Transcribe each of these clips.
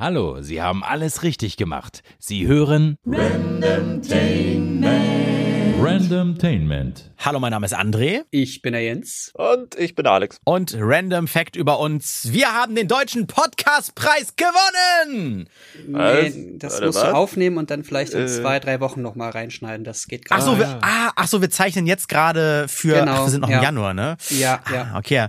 Hallo, Sie haben alles richtig gemacht. Sie hören Randomtainment. Hallo, mein Name ist André. Ich bin der Jens. Und ich bin Alex. Und Random Fact über uns. Wir haben den deutschen Podcastpreis gewonnen! Was? Nee, das Warte, musst du was? aufnehmen und dann vielleicht in Äh. zwei, drei Wochen nochmal reinschneiden. Das geht Ach gerade. so, wir, ah, ach so, wir zeichnen jetzt gerade für, Genau, ach, wir sind noch im ja. Januar, ne? Ja, Ah, ja. okay.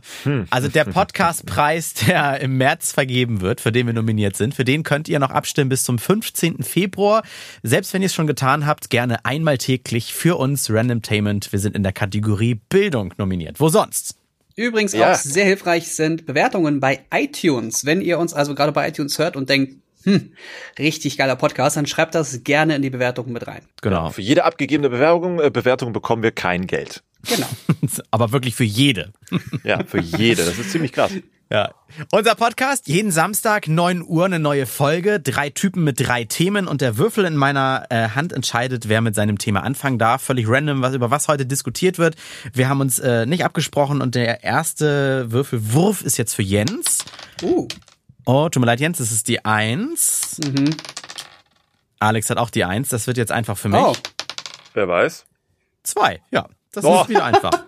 Also der Podcastpreis, der im März vergeben wird, für den wir nominiert sind, für den könnt ihr noch abstimmen bis zum 15. Februar. Selbst wenn ihr es schon getan habt, gerne einmal täglich für uns Randomtainment. Wir sind in der Kategorie Bildung nominiert. Wo sonst? Übrigens Ja. auch sehr hilfreich sind Bewertungen bei iTunes. Wenn ihr uns also gerade bei iTunes hört und denkt, hm, richtig geiler Podcast, dann schreibt das gerne in die Bewertungen mit rein. Genau. Für jede abgegebene Bewerbung, äh, Bewertung bekommen wir kein Geld. Genau. Aber wirklich für jede. Ja, für jede. Das ist ziemlich krass. Ja. Unser Podcast, jeden Samstag, 9 Uhr, eine neue Folge. Drei Typen mit drei Themen und der Würfel in meiner äh, Hand entscheidet, wer mit seinem Thema anfangen darf. Völlig random, was über was heute diskutiert wird. Wir haben uns äh, nicht abgesprochen und der erste Würfelwurf ist jetzt für Jens. Uh, Oh, tut mir leid, Jens, das ist die Eins. mhm. Alex hat auch die Eins. Das wird jetzt einfach für mich. Oh, Wer weiß. Zwei, ja. Das Oh. ist wieder einfach.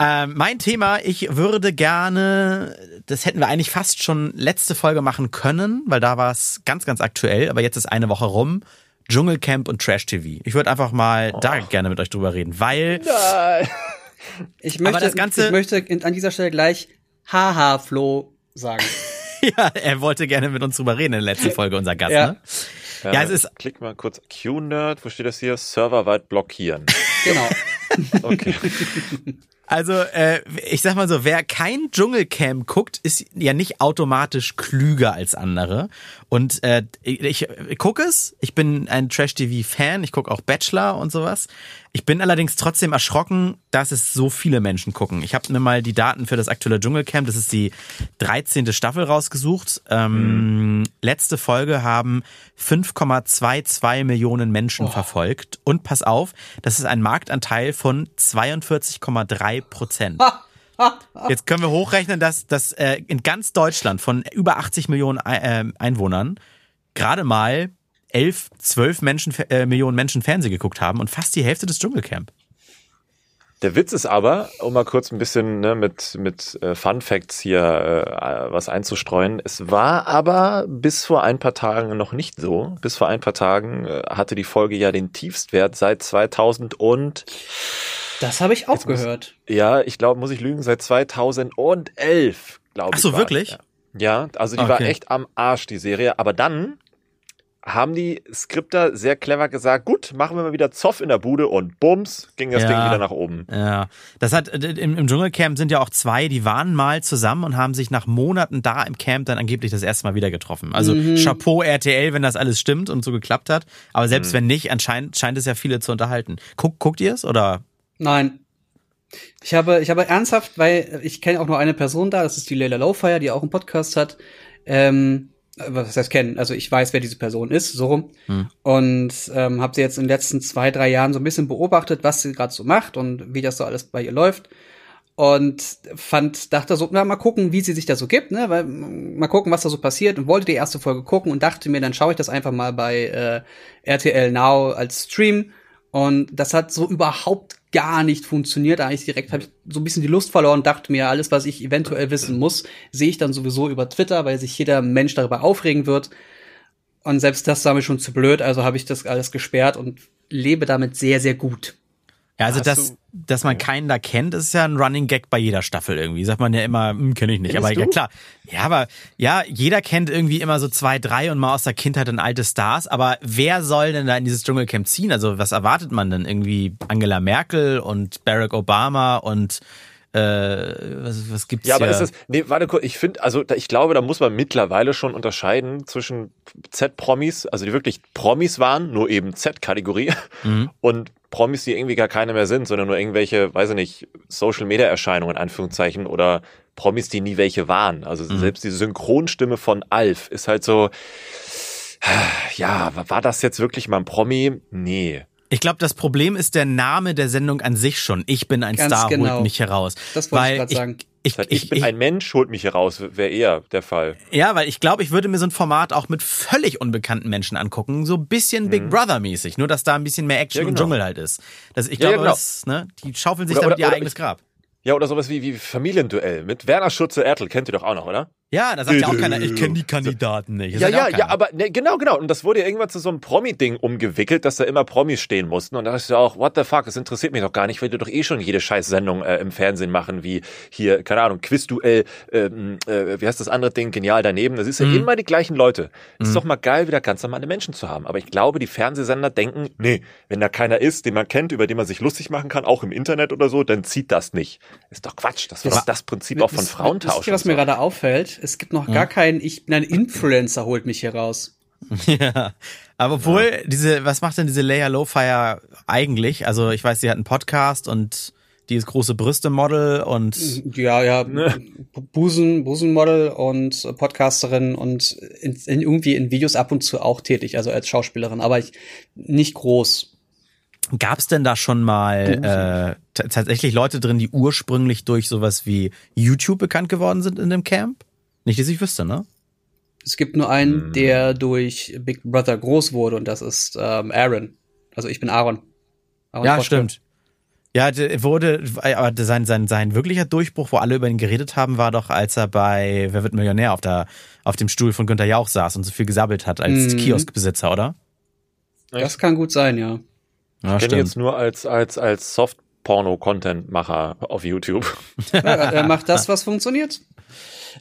Ähm, mein Thema, ich würde gerne, das hätten wir eigentlich fast schon letzte Folge machen können, weil da war es ganz, ganz aktuell, aber jetzt ist eine Woche rum. Dschungelcamp und Trash TV. Ich würde einfach mal da gerne mit euch drüber reden, weil ich möchte, das Ganze- ich möchte an dieser Stelle gleich Haha Flo sagen. ja, er wollte gerne mit uns drüber reden in der letzten Folge, unser Gast, Ja. ne? Ja, es ist- Klick mal kurz Q-Nerd. Wo steht das hier? Serverweit blockieren. Genau. Okay. Also, äh, ich sag mal so, wer kein Dschungelcamp guckt, ist ja nicht automatisch klüger als andere. Und äh, ich, ich gucke es, ich bin ein Trash-TV-Fan, ich gucke auch Bachelor und sowas. Ich bin allerdings trotzdem erschrocken, dass es so viele Menschen gucken. Ich habe mir mal die Daten für das aktuelle Dschungelcamp, das ist die 13. Staffel rausgesucht. Ähm, Letzte Folge haben 5,22 Millionen Menschen verfolgt. Und pass auf, das ist ein Marktanteil von 42,3 Prozent. Jetzt können wir hochrechnen, dass, dass äh, in ganz Deutschland von über 80 Millionen äh, Einwohnern gerade mal 11, 12 Menschen, äh, Millionen Menschen Fernsehen geguckt haben und fast die Hälfte des Dschungelcamp. Der Witz ist aber, um mal kurz ein bisschen ne, mit, mit äh, Fun Facts hier äh, was einzustreuen, es war aber bis vor ein paar Tagen noch nicht so. Bis vor ein paar Tagen äh, hatte die Folge ja den Tiefstwert seit 2000 und Das habe ich auch Jetzt muss- gehört. ja, ich glaube, muss ich lügen, seit 2011, glaube ich. Ach so, war wirklich? Ja. ja, also die war Okay. echt am Arsch, die Serie. Aber dann haben die Skripter sehr clever gesagt, gut, machen wir mal wieder Zoff in der Bude und bums, ging das Ja. Ding wieder nach oben. Ja, das hat im, im Dschungelcamp sind ja auch zwei, die waren mal zusammen und haben sich nach Monaten da im Camp dann angeblich das erste Mal wieder getroffen. Also Chapeau RTL, wenn das alles stimmt und so geklappt hat. Aber selbst wenn nicht, anscheinend scheint es ja viele zu unterhalten. Guck, guckt ihr es oder? Nein. Ich habe, ich habe ernsthaft, weil ich kenne auch nur eine Person da, das ist die Leila Lowfire, die auch einen Podcast hat. Ähm, was heißt kennen? Also ich weiß, wer diese Person ist, so rum. Und ähm, habe sie jetzt in den letzten zwei, drei Jahren so ein bisschen beobachtet, was sie gerade so macht und wie das so alles bei ihr läuft. Und fand, dachte so, na, mal gucken, wie sie sich da so gibt, ne? Weil, mm, mal gucken, was da so passiert und wollte die erste Folge gucken und dachte mir, dann schaue ich das einfach mal bei äh, RTL Now als Stream. Und das hat so überhaupt gar nicht funktioniert. Eigentlich direkt habe ich so ein bisschen die Lust verloren, dachte mir, alles, was ich eventuell wissen muss, sehe ich dann sowieso über Twitter, weil sich jeder Mensch darüber aufregen wird. Und selbst das war mir schon zu blöd, also habe ich das alles gesperrt und lebe damit sehr, sehr gut. Ja, also dass, dass man keinen da kennt, ist ja ein Running Gag bei jeder Staffel irgendwie. Sagt man ja immer, hm, kenne ich nicht. Kennst aber ja du? klar. Ja, aber ja, jeder kennt irgendwie immer so zwei, drei und mal aus der Kindheit dann alte Stars. Aber wer soll denn da in dieses Dschungelcamp ziehen? Also was erwartet man denn? Irgendwie Angela Merkel und Barack Obama und äh, was, was gibt's Ja, aber hier? ist es, nee, warte kurz, ich finde, also da, ich glaube, da muss man mittlerweile schon unterscheiden zwischen Z-Promis, also die wirklich Promis waren, nur eben Z-Kategorie, Mhm. und Promis, die irgendwie gar keine mehr sind, sondern nur irgendwelche, weiß ich nicht, Social-Media-Erscheinungen, in Anführungszeichen, oder Promis, die nie welche waren. Also Mhm. selbst die Synchronstimme von Alf ist halt so, ja, war das jetzt wirklich mal ein Promi? Nee. Ich glaube, das Problem ist der Name der Sendung an sich schon. Ich bin ein Ganz Star, genau. holt mich heraus. Das wollte ich Weil grad sagen. Ich, Ich, ich, bin ich, ein Mensch, holt mich hier raus, wäre eher der Fall. ja, weil ich glaube, ich würde mir so ein Format auch mit völlig unbekannten Menschen angucken, so ein bisschen Big Brother mäßig, nur dass da ein bisschen mehr Action Mhm. Ja, und genau. Dschungel halt ist. Das, ich Ja, ja, glaube, genau. das, ne, die schaufeln sich Oder- damit oder- ihr oder eigenes ich- Grab. Ja, oder sowas wie, wie Familienduell mit Werner Schutze-Ertl, kennt ihr doch auch noch, oder? Ja, da sagt ja auch keiner, ich kenne die Kandidaten nicht. Das Ja, ja, ja, aber ne, genau, genau. Und das wurde ja irgendwann zu so einem Promi-Ding umgewickelt, dass da immer Promis stehen mussten. Und da dachte ich auch, what the fuck, das interessiert mich doch gar nicht, weil die doch eh schon jede scheiß Sendung äh, im Fernsehen machen, wie hier, keine Ahnung, Quizduell, ähm, äh, wie heißt das andere Ding, genial daneben. Das ist ja immer die gleichen Leute. Ist doch mal geil, wieder ganz normale Menschen zu haben. Aber ich glaube, die Fernsehsender denken, nee, wenn da keiner ist, den man kennt, über den man sich lustig machen kann, auch im Internet oder so, dann zieht das nicht. Ist doch Quatsch. Das war Das- das Prinzip auch von Frauentausch. Wisst ihr, was mir gerade auffällt? Es gibt noch gar keinen, ich bin ein Influencer, holt mich hier raus. Ja, aber obwohl diese, was macht denn diese Leia Lowfire eigentlich? Also ich weiß, sie hat einen Podcast und die ist große Brüste-Model und Ja, ja, Busen, Busenmodel und Podcasterin und in, in, irgendwie in Videos ab und zu auch tätig, also als Schauspielerin, aber ich, nicht groß. gab's denn da schon mal äh, tatsächlich Leute drin, die ursprünglich durch sowas wie YouTube bekannt geworden sind in dem Camp? Nicht, dass ich wüsste, ne? Es gibt nur einen, der durch Big Brother groß wurde und das ist ähm, Aaron. Also ich bin Aaron. Aaron Ja, Troschke. stimmt. Ja, der wurde, aber sein, sein, sein wirklicher Durchbruch, wo alle über ihn geredet haben, war doch, als er bei Wer wird Millionär auf, der, auf dem Stuhl von Günter Jauch saß und so viel gesabbelt hat als Mhm. Kioskbesitzer, oder? Das kann gut sein, ja. Ja, Ich kenne ihn jetzt nur als, als, als Soft-Porno-Content-Macher auf YouTube. ja er macht das, was funktioniert.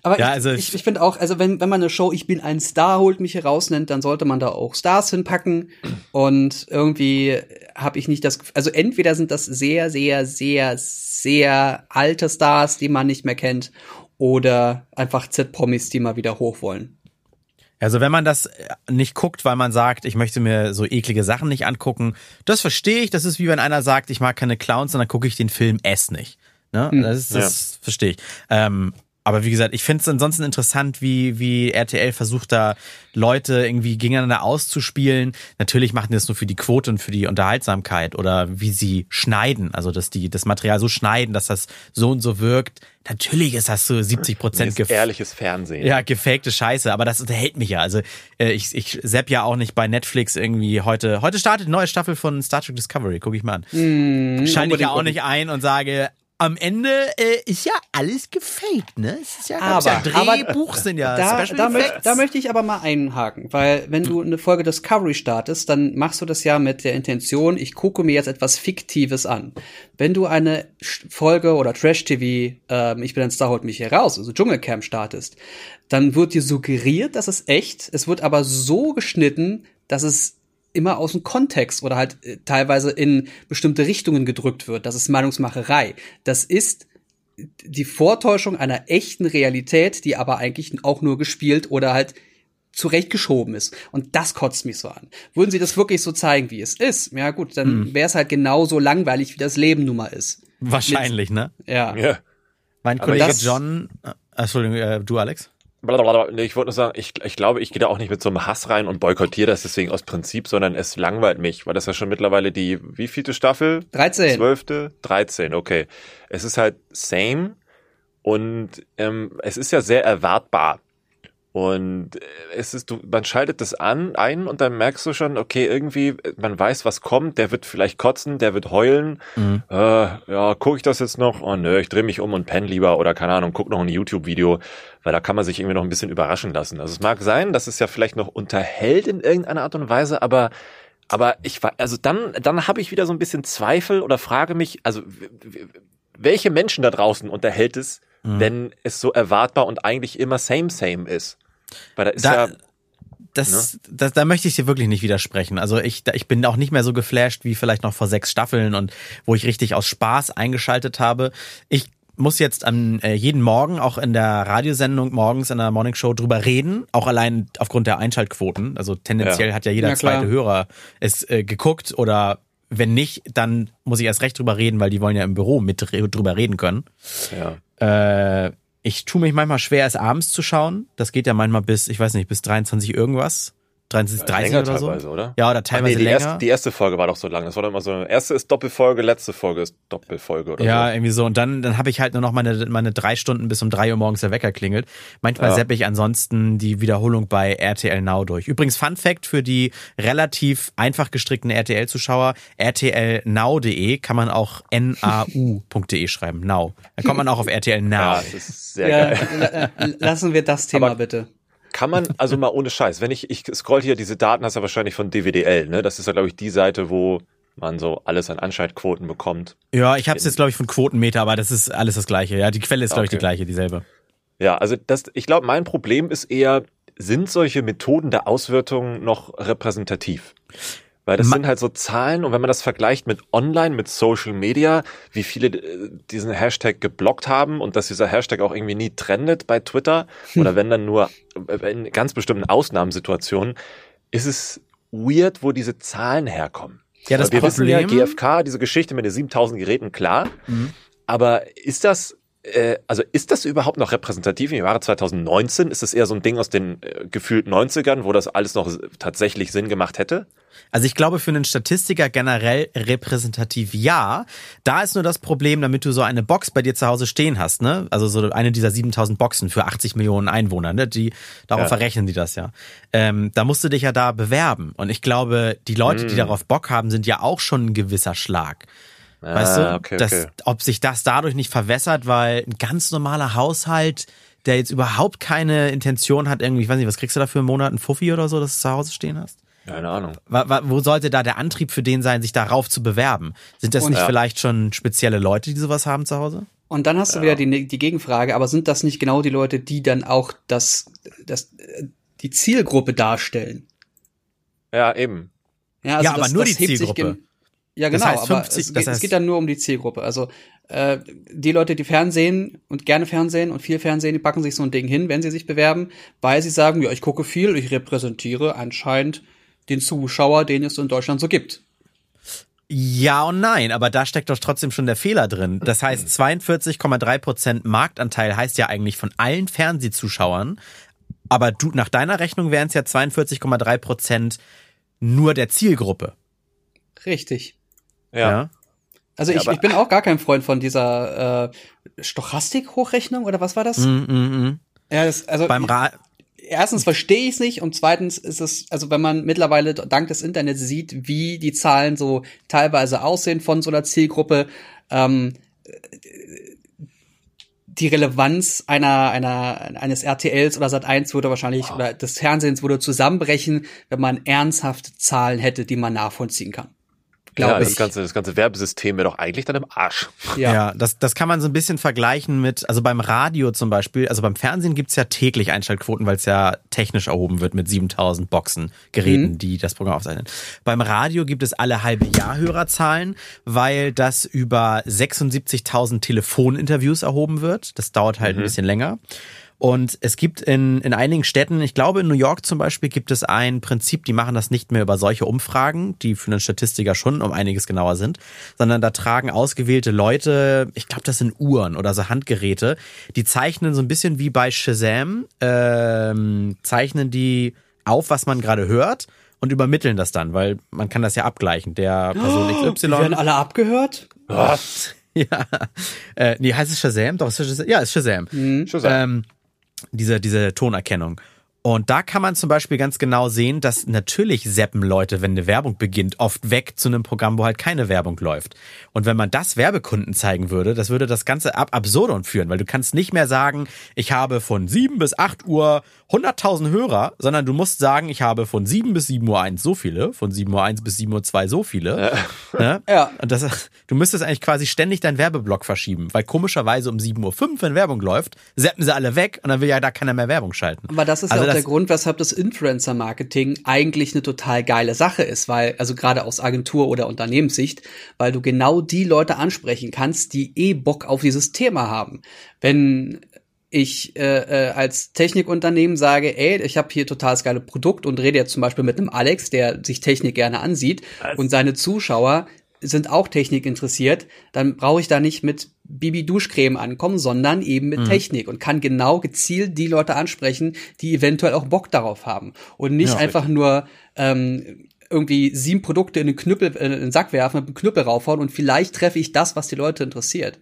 Aber Ja, ich, also ich, ich finde auch, also wenn, wenn man eine Show Ich bin ein Star holt mich hier raus nennt, dann sollte man da auch Stars hinpacken. Und irgendwie habe ich nicht das, Gef- also entweder sind das sehr, sehr, sehr, sehr alte Stars, die man nicht mehr kennt, oder einfach Z-Promis, die mal wieder hoch wollen. Also wenn man das nicht guckt, weil man sagt, ich möchte mir so eklige Sachen nicht angucken, das verstehe ich. Das ist wie wenn einer sagt, ich mag keine Clowns, und dann gucke ich den Film S nicht. Ne? Das, ist, das verstehe ich. Ähm, aber wie gesagt, ich finde es ansonsten interessant, wie, wie RTL versucht da Leute irgendwie gegeneinander auszuspielen. Natürlich machen die das nur für die Quote und für die Unterhaltsamkeit oder wie sie schneiden. Also dass die das Material so schneiden, dass das so und so wirkt. Natürlich ist das so 70 Prozent ist ehrliches Fernsehen. ja, gefakte Scheiße, aber das unterhält mich ja. Also äh, ich, ich sepp ja auch nicht bei Netflix irgendwie heute. Heute startet eine neue Staffel von Star Trek Discovery, gucke ich mal an. Schalte ich ja auch nicht ein und sage, am Ende äh, ist ja alles gefaked, ne? Es ist ja, Aber- ja aber Drehbuch sind ja Da, Special da, möcht, da möchte ich aber mal einhaken, weil wenn du eine Folge Discovery startest, dann machst du das ja mit der Intention, ich gucke mir jetzt etwas Fiktives an. Wenn du eine Folge oder Trash-TV, ähm, ich bin ein Star, holt mich hier raus, also Dschungelcamp startest, dann wird dir suggeriert, dass es echt, es wird aber so geschnitten, dass es immer aus dem Kontext oder halt äh, teilweise in bestimmte Richtungen gedrückt wird. Das ist Meinungsmacherei. Das ist die Vortäuschung einer echten Realität, die aber eigentlich auch nur gespielt oder halt zurechtgeschoben ist. Und das kotzt mich so an. Würden sie das wirklich so zeigen, wie es ist, ja gut, Hm. dann wäre es halt genauso langweilig, wie das Leben nun mal ist. Wahrscheinlich, ne? Ja. Ja. Mein Kollege das- John, äh, Entschuldigung, äh, du Alex? Blablabla. Nee, ich wollte nur sagen, ich, ich glaube, ich gehe da auch nicht mit so einem Hass rein und boykottiere das deswegen aus Prinzip, sondern es langweilt mich, weil das ja schon mittlerweile die, wie vielte Staffel? 13. Zwölfte? 13, okay. Es ist halt same und ähm, es ist ja sehr erwartbar. Und äh, es ist, du, man schaltet das an, ein und dann merkst du schon, okay, irgendwie, man weiß, was kommt, der wird vielleicht kotzen, der wird heulen. Mhm. Äh, ja, gucke ich das jetzt noch? Oh nö, ich drehe mich um und penne lieber oder keine Ahnung, guck noch ein YouTube-Video, weil da kann man sich irgendwie noch ein bisschen überraschen lassen. Also es mag sein, dass es ja vielleicht noch unterhält in irgendeiner Art und Weise, aber aber ich war, also dann, dann habe ich wieder so ein bisschen Zweifel oder frage mich, also welche Menschen da draußen unterhält es, Mhm. wenn es so erwartbar und eigentlich immer same same ist? Weil da ist Da, ja, das, das, da möchte ich dir wirklich nicht widersprechen. Also ich, da- ich bin auch nicht mehr so geflasht wie vielleicht noch vor sechs Staffeln und wo ich richtig aus Spaß eingeschaltet habe. Ich muss jetzt an äh, jeden Morgen auch in der Radiosendung morgens in der Morning Show drüber reden, auch allein aufgrund der Einschaltquoten. Also tendenziell Ja. hat ja jeder Ja, zweite Hörer es äh, geguckt oder wenn nicht, dann muss ich erst recht drüber reden, weil die wollen ja im Büro mit drüber reden können. ja. Äh, ich tue mich manchmal schwer, es abends zu schauen. Das geht ja manchmal bis, ich weiß nicht, bis 23 irgendwas. 30, 30 länger oder so. teilweise, oder? Ja, oder teilweise nee, die länger. Erste, die erste Folge war doch so lang. Das war doch immer so, erste ist Doppelfolge, letzte Folge ist Doppelfolge oder Ja, so. irgendwie so. Und dann, dann habe ich halt nur noch meine, meine drei Stunden bis um drei Uhr morgens der Wecker klingelt. Manchmal Ja. seppe ich ansonsten die Wiederholung bei RTL Now durch. Übrigens, Fun Fact für die relativ einfach gestrickten RTL-Zuschauer, rtlnow.de kann man auch nau.de schreiben. Now. Dann kommt man auch auf RTL Now. Ja, das ist sehr Ja, geil. la- la- lassen wir das Thema Aber- bitte. Kann man, also mal ohne Scheiß, wenn ich, ich scroll hier, diese Daten hast du wahrscheinlich von DWDL, ne? Das ist ja, glaube ich, die Seite, wo man so alles an Anschaltquoten bekommt. Ja, ich habe es jetzt, glaube ich, von Quotenmeter, aber das ist alles das Gleiche. Ja, die Quelle ist, glaube ich, die Okay. gleiche, dieselbe. Ja, also das, ich glaube, mein Problem ist eher, sind solche Methoden der Auswertung noch repräsentativ? Weil das Ma- sind halt so Zahlen und wenn man das vergleicht mit Online, mit Social Media, wie viele äh, diesen Hashtag geblockt haben und dass dieser Hashtag auch irgendwie nie trendet bei Twitter Hm. oder wenn dann nur äh, in ganz bestimmten Ausnahmesituationen, ist es weird, wo diese Zahlen herkommen. Ja, das Weil wir wissen ja, Problem- GFK, diese Geschichte mit den 7000 Geräten, klar. Mhm. Aber ist das, äh, also ist das überhaupt noch repräsentativ im Jahre 2019? Ist das eher so ein Ding aus den äh, gefühlt 90ern, wo das alles noch tatsächlich Sinn gemacht hätte? Also ich glaube, für einen Statistiker generell repräsentativ ja. Da ist nur das Problem, damit du so eine Box bei dir zu Hause stehen hast, ne? Also so eine dieser 7000 Boxen für 80 Millionen Einwohner, ne? Die, darauf Ja. verrechnen die das ja. Ähm, da musst du dich ja da bewerben. Und ich glaube, die Leute, Hm. die darauf Bock haben, sind ja auch schon ein gewisser Schlag. Weißt du, Ah, okay, dass, okay. ob sich das dadurch nicht verwässert, weil ein ganz normaler Haushalt, der jetzt überhaupt keine Intention hat, irgendwie, ich weiß nicht, was kriegst du da für einen Monat, ein Fuffi oder so, dass du zu Hause stehen hast? Keine Ahnung. Wa- wa- Wo sollte da der Antrieb für den sein, sich darauf zu bewerben? Sind das Und- nicht Ja. vielleicht schon spezielle Leute, die sowas haben zu Hause? Und dann hast du wieder die, die Gegenfrage, aber sind das nicht genau die Leute, die dann auch das, das, äh, die Zielgruppe darstellen? Ja, eben. Ja, also Ja, aber nur die hebt sich Zielgruppe. Ja, Das genau, heißt aber 50 es, das geht, es heißt- geht dann nur um die Zielgruppe. Also äh, die Leute, die Fernsehen und gerne Fernsehen und viel Fernsehen, die packen sich so ein Ding hin, wenn sie sich bewerben, weil sie sagen, ja, ich gucke viel, ich repräsentiere anscheinend den Zuschauer, den es in Deutschland so gibt. Ja und nein, aber da steckt doch trotzdem schon der Fehler drin. Das heißt, 42,3 Prozent Marktanteil heißt ja eigentlich von allen Fernsehzuschauern, aber du, nach deiner Rechnung wären es ja 42,3 Prozent nur der Zielgruppe. Richtig. Ja. Also Ja, ich, aber- ich bin auch gar kein Freund von dieser äh, Stochastik-Hochrechnung oder was war das? Mm, mm, mm. Ja, das, also Beim Ra erstens verstehe ich es nicht und zweitens ist es, also wenn man mittlerweile dank des Internets sieht, wie die Zahlen so teilweise aussehen von so einer Zielgruppe, ähm, die Relevanz einer, einer, eines RTLs oder Sat1 würde wahrscheinlich, oder des Fernsehens würde zusammenbrechen, wenn man ernsthafte Zahlen hätte, die man nachvollziehen kann. Ja, Glaube das ich. ganze, das ganze Werbesystem wäre doch eigentlich dann im Arsch. Ja, das, das kann man so ein bisschen vergleichen mit, also beim Radio zum Beispiel, also beim Fernsehen gibt's ja täglich Einschaltquoten, weil es ja technisch erhoben wird mit 7000 Boxen, Geräten, die das Programm aufzeichnen. Beim Radio gibt es alle halbe Jahr Hörerzahlen, weil das über 76.000 Telefoninterviews erhoben wird. Das dauert halt ein bisschen länger. Und es gibt in, in einigen Städten, ich glaube in New York zum Beispiel, gibt es ein Prinzip, die machen das nicht mehr über solche Umfragen, die für einen Statistiker schon um einiges genauer sind, sondern da tragen ausgewählte Leute, ich glaube das sind Uhren oder so Handgeräte, die zeichnen so ein bisschen wie bei Shazam, ähm, zeichnen die auf, was man gerade hört und übermitteln das dann, weil man kann das ja abgleichen. Der Person Die XY werden alle abgehört? Was? ja. Äh, nee, heißt es Shazam? Doch, ist es Shazam. Ja, ist Shazam. Schon sagen. Ähm, diese, diese Tonerkennung. Und da kann man zum Beispiel ganz genau sehen, dass natürlich seppen Leute, wenn eine Werbung beginnt, oft weg zu einem Programm, wo halt keine Werbung läuft. Und wenn man das Werbekunden zeigen würde, das würde das Ganze ab absurdum führen, weil du kannst nicht mehr sagen, ich habe von 7 bis 8 Uhr 100.000 Hörer, sondern du musst sagen, ich habe von 7 bis 7 Uhr 1 so viele, von 7 Uhr 1 bis 7 Uhr 2 so viele. Ne? Ja. Und das, du müsstest eigentlich quasi ständig deinen Werbeblock verschieben, weil komischerweise um 7.05 Uhr, wenn Werbung läuft, seppen sie alle weg und dann will ja da keiner mehr Werbung schalten. Aber das ist Also ja auch der Grund, weshalb das Influencer-Marketing eigentlich eine total geile Sache ist, weil, also gerade aus Agentur- oder Unternehmenssicht, weil du genau die Leute ansprechen kannst, die eh Bock auf dieses Thema haben. Wenn ich äh, äh, als Technikunternehmen sage, ey, ich habe hier total das geile Produkt und rede jetzt zum Beispiel mit einem Alex, der sich Technik gerne ansieht und seine Zuschauer sind auch Technik interessiert, dann brauche ich da nicht mit Bibi Duschcreme ankommen, sondern eben mit Technik und kann genau gezielt die Leute ansprechen, die eventuell auch Bock darauf haben und nicht Ja, einfach nur ähm, irgendwie sieben Produkte in den Knüppel, äh, in den Sack werfen, mit dem Knüppel raufhauen und vielleicht treffe ich das, was die Leute interessiert.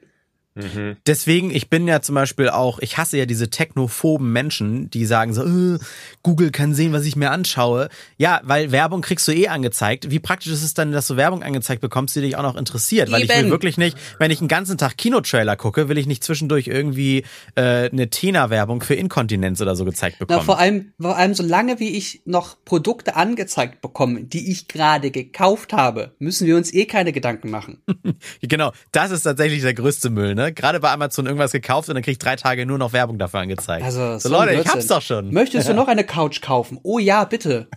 Deswegen, ich bin ja zum Beispiel auch, ich hasse ja diese technophoben Menschen, die sagen so, äh, Google kann sehen, was ich mir anschaue. Ja, weil Werbung kriegst du eh angezeigt. Wie praktisch ist es dann, dass du Werbung angezeigt bekommst, die dich auch noch interessiert? Weil ich will Eben. wirklich nicht, wenn ich einen ganzen Tag Kinotrailer gucke, will ich nicht zwischendurch irgendwie äh, eine Tena-Werbung für Inkontinenz oder so gezeigt Na, bekommen. vor allem, vor allem, solange wie ich noch Produkte angezeigt bekomme, die ich gerade gekauft habe, müssen wir uns eh keine Gedanken machen. Genau, das ist tatsächlich der größte Müll, ne? Gerade bei Amazon irgendwas gekauft und dann krieg ich drei Tage nur noch Werbung dafür angezeigt. Also, so, Leute, ich hab's doch schon. Möchtest du noch eine Couch kaufen? Oh ja, bitte.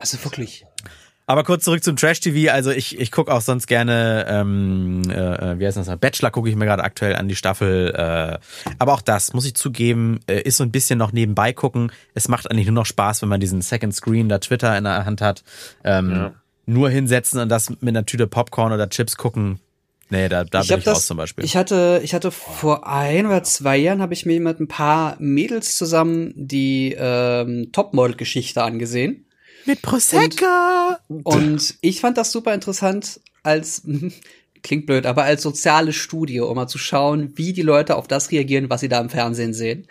Also wirklich. Aber kurz zurück zum Trash-TV. Also ich, ich gucke auch sonst gerne, ähm, äh, wie heißt das? Bachelor gucke ich mir gerade aktuell an die Staffel. Äh, aber auch das, muss ich zugeben, äh, ist so ein bisschen noch nebenbei gucken. Es macht eigentlich nur noch Spaß, wenn man diesen Second Screen da Twitter in der Hand hat. Ähm, Nur hinsetzen und das mit einer Tüte Popcorn oder Chips gucken. Nee, da, da ich bin ich das, raus zum Beispiel. Ich hatte, ich hatte vor ein oder zwei Jahren habe ich mir mit ein paar Mädels zusammen die ähm, Topmodel-Geschichte angesehen. mit Prosecco! Und ich fand das super interessant als, klingt blöd, aber als soziale Studie, um mal zu schauen, wie die Leute auf das reagieren, was sie da im Fernsehen sehen.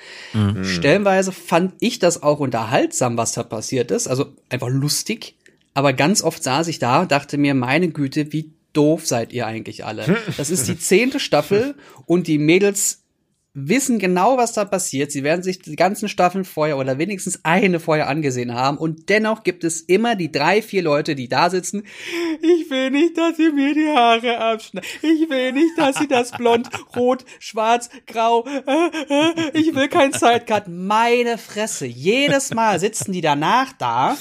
Stellenweise fand ich das auch unterhaltsam, was da passiert ist, also einfach lustig. Aber ganz oft saß ich da und dachte mir, meine Güte, wie doof seid ihr eigentlich alle. Das ist die zehnte Staffel und die Mädels wissen genau, was da passiert. Sie werden sich die ganzen Staffeln vorher oder wenigstens eine vorher angesehen haben. Und dennoch gibt es immer die drei, vier Leute, die da sitzen. Ich will nicht, dass sie mir die Haare abschneiden. Ich will nicht, dass sie das blond, rot, schwarz, grau. Äh, äh, ich will kein Sidecut. Meine Fresse. Jedes Mal sitzen die danach da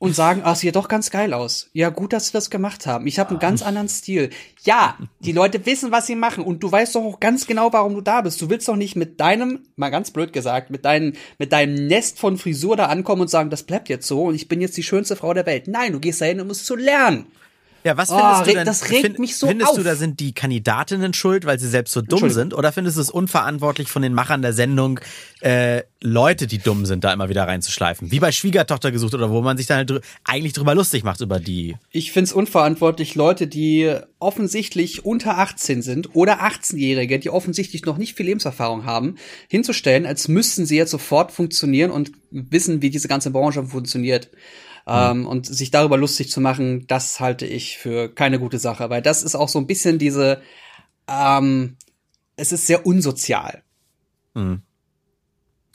und sagen, ah, sieht doch ganz geil aus. Ja, gut, dass sie das gemacht haben. Ich habe einen ganz anderen Stil. Ja, die Leute wissen, was sie machen und du weißt doch auch ganz genau, warum du da bist. Du willst doch nicht mit deinem, mal ganz blöd gesagt, mit deinem, mit deinem Nest von Frisur da ankommen und sagen, das bleibt jetzt so und ich bin jetzt die schönste Frau der Welt. Nein, du gehst dahin, um es zu lernen. Ja, was Oh, findest du reg- denn? das regt mich so Findest du, auf. da sind die Kandidatinnen schuld, weil sie selbst so dumm sind? Oder findest du es unverantwortlich von den Machern der Sendung, äh, Leute, die dumm sind, da immer wieder reinzuschleifen? Wie bei Schwiegertochter gesucht oder wo man sich dann halt drü eigentlich drüber lustig macht über die. Ich find's unverantwortlich, Leute, die offensichtlich unter 18 sind oder 18-Jährige, die offensichtlich noch nicht viel Lebenserfahrung haben, hinzustellen, als müssten sie jetzt sofort funktionieren und wissen, wie diese ganze Branche funktioniert. Ähm, und sich darüber lustig zu machen, das halte ich für keine gute Sache, weil das ist auch so ein bisschen diese, ähm, es ist sehr unsozial.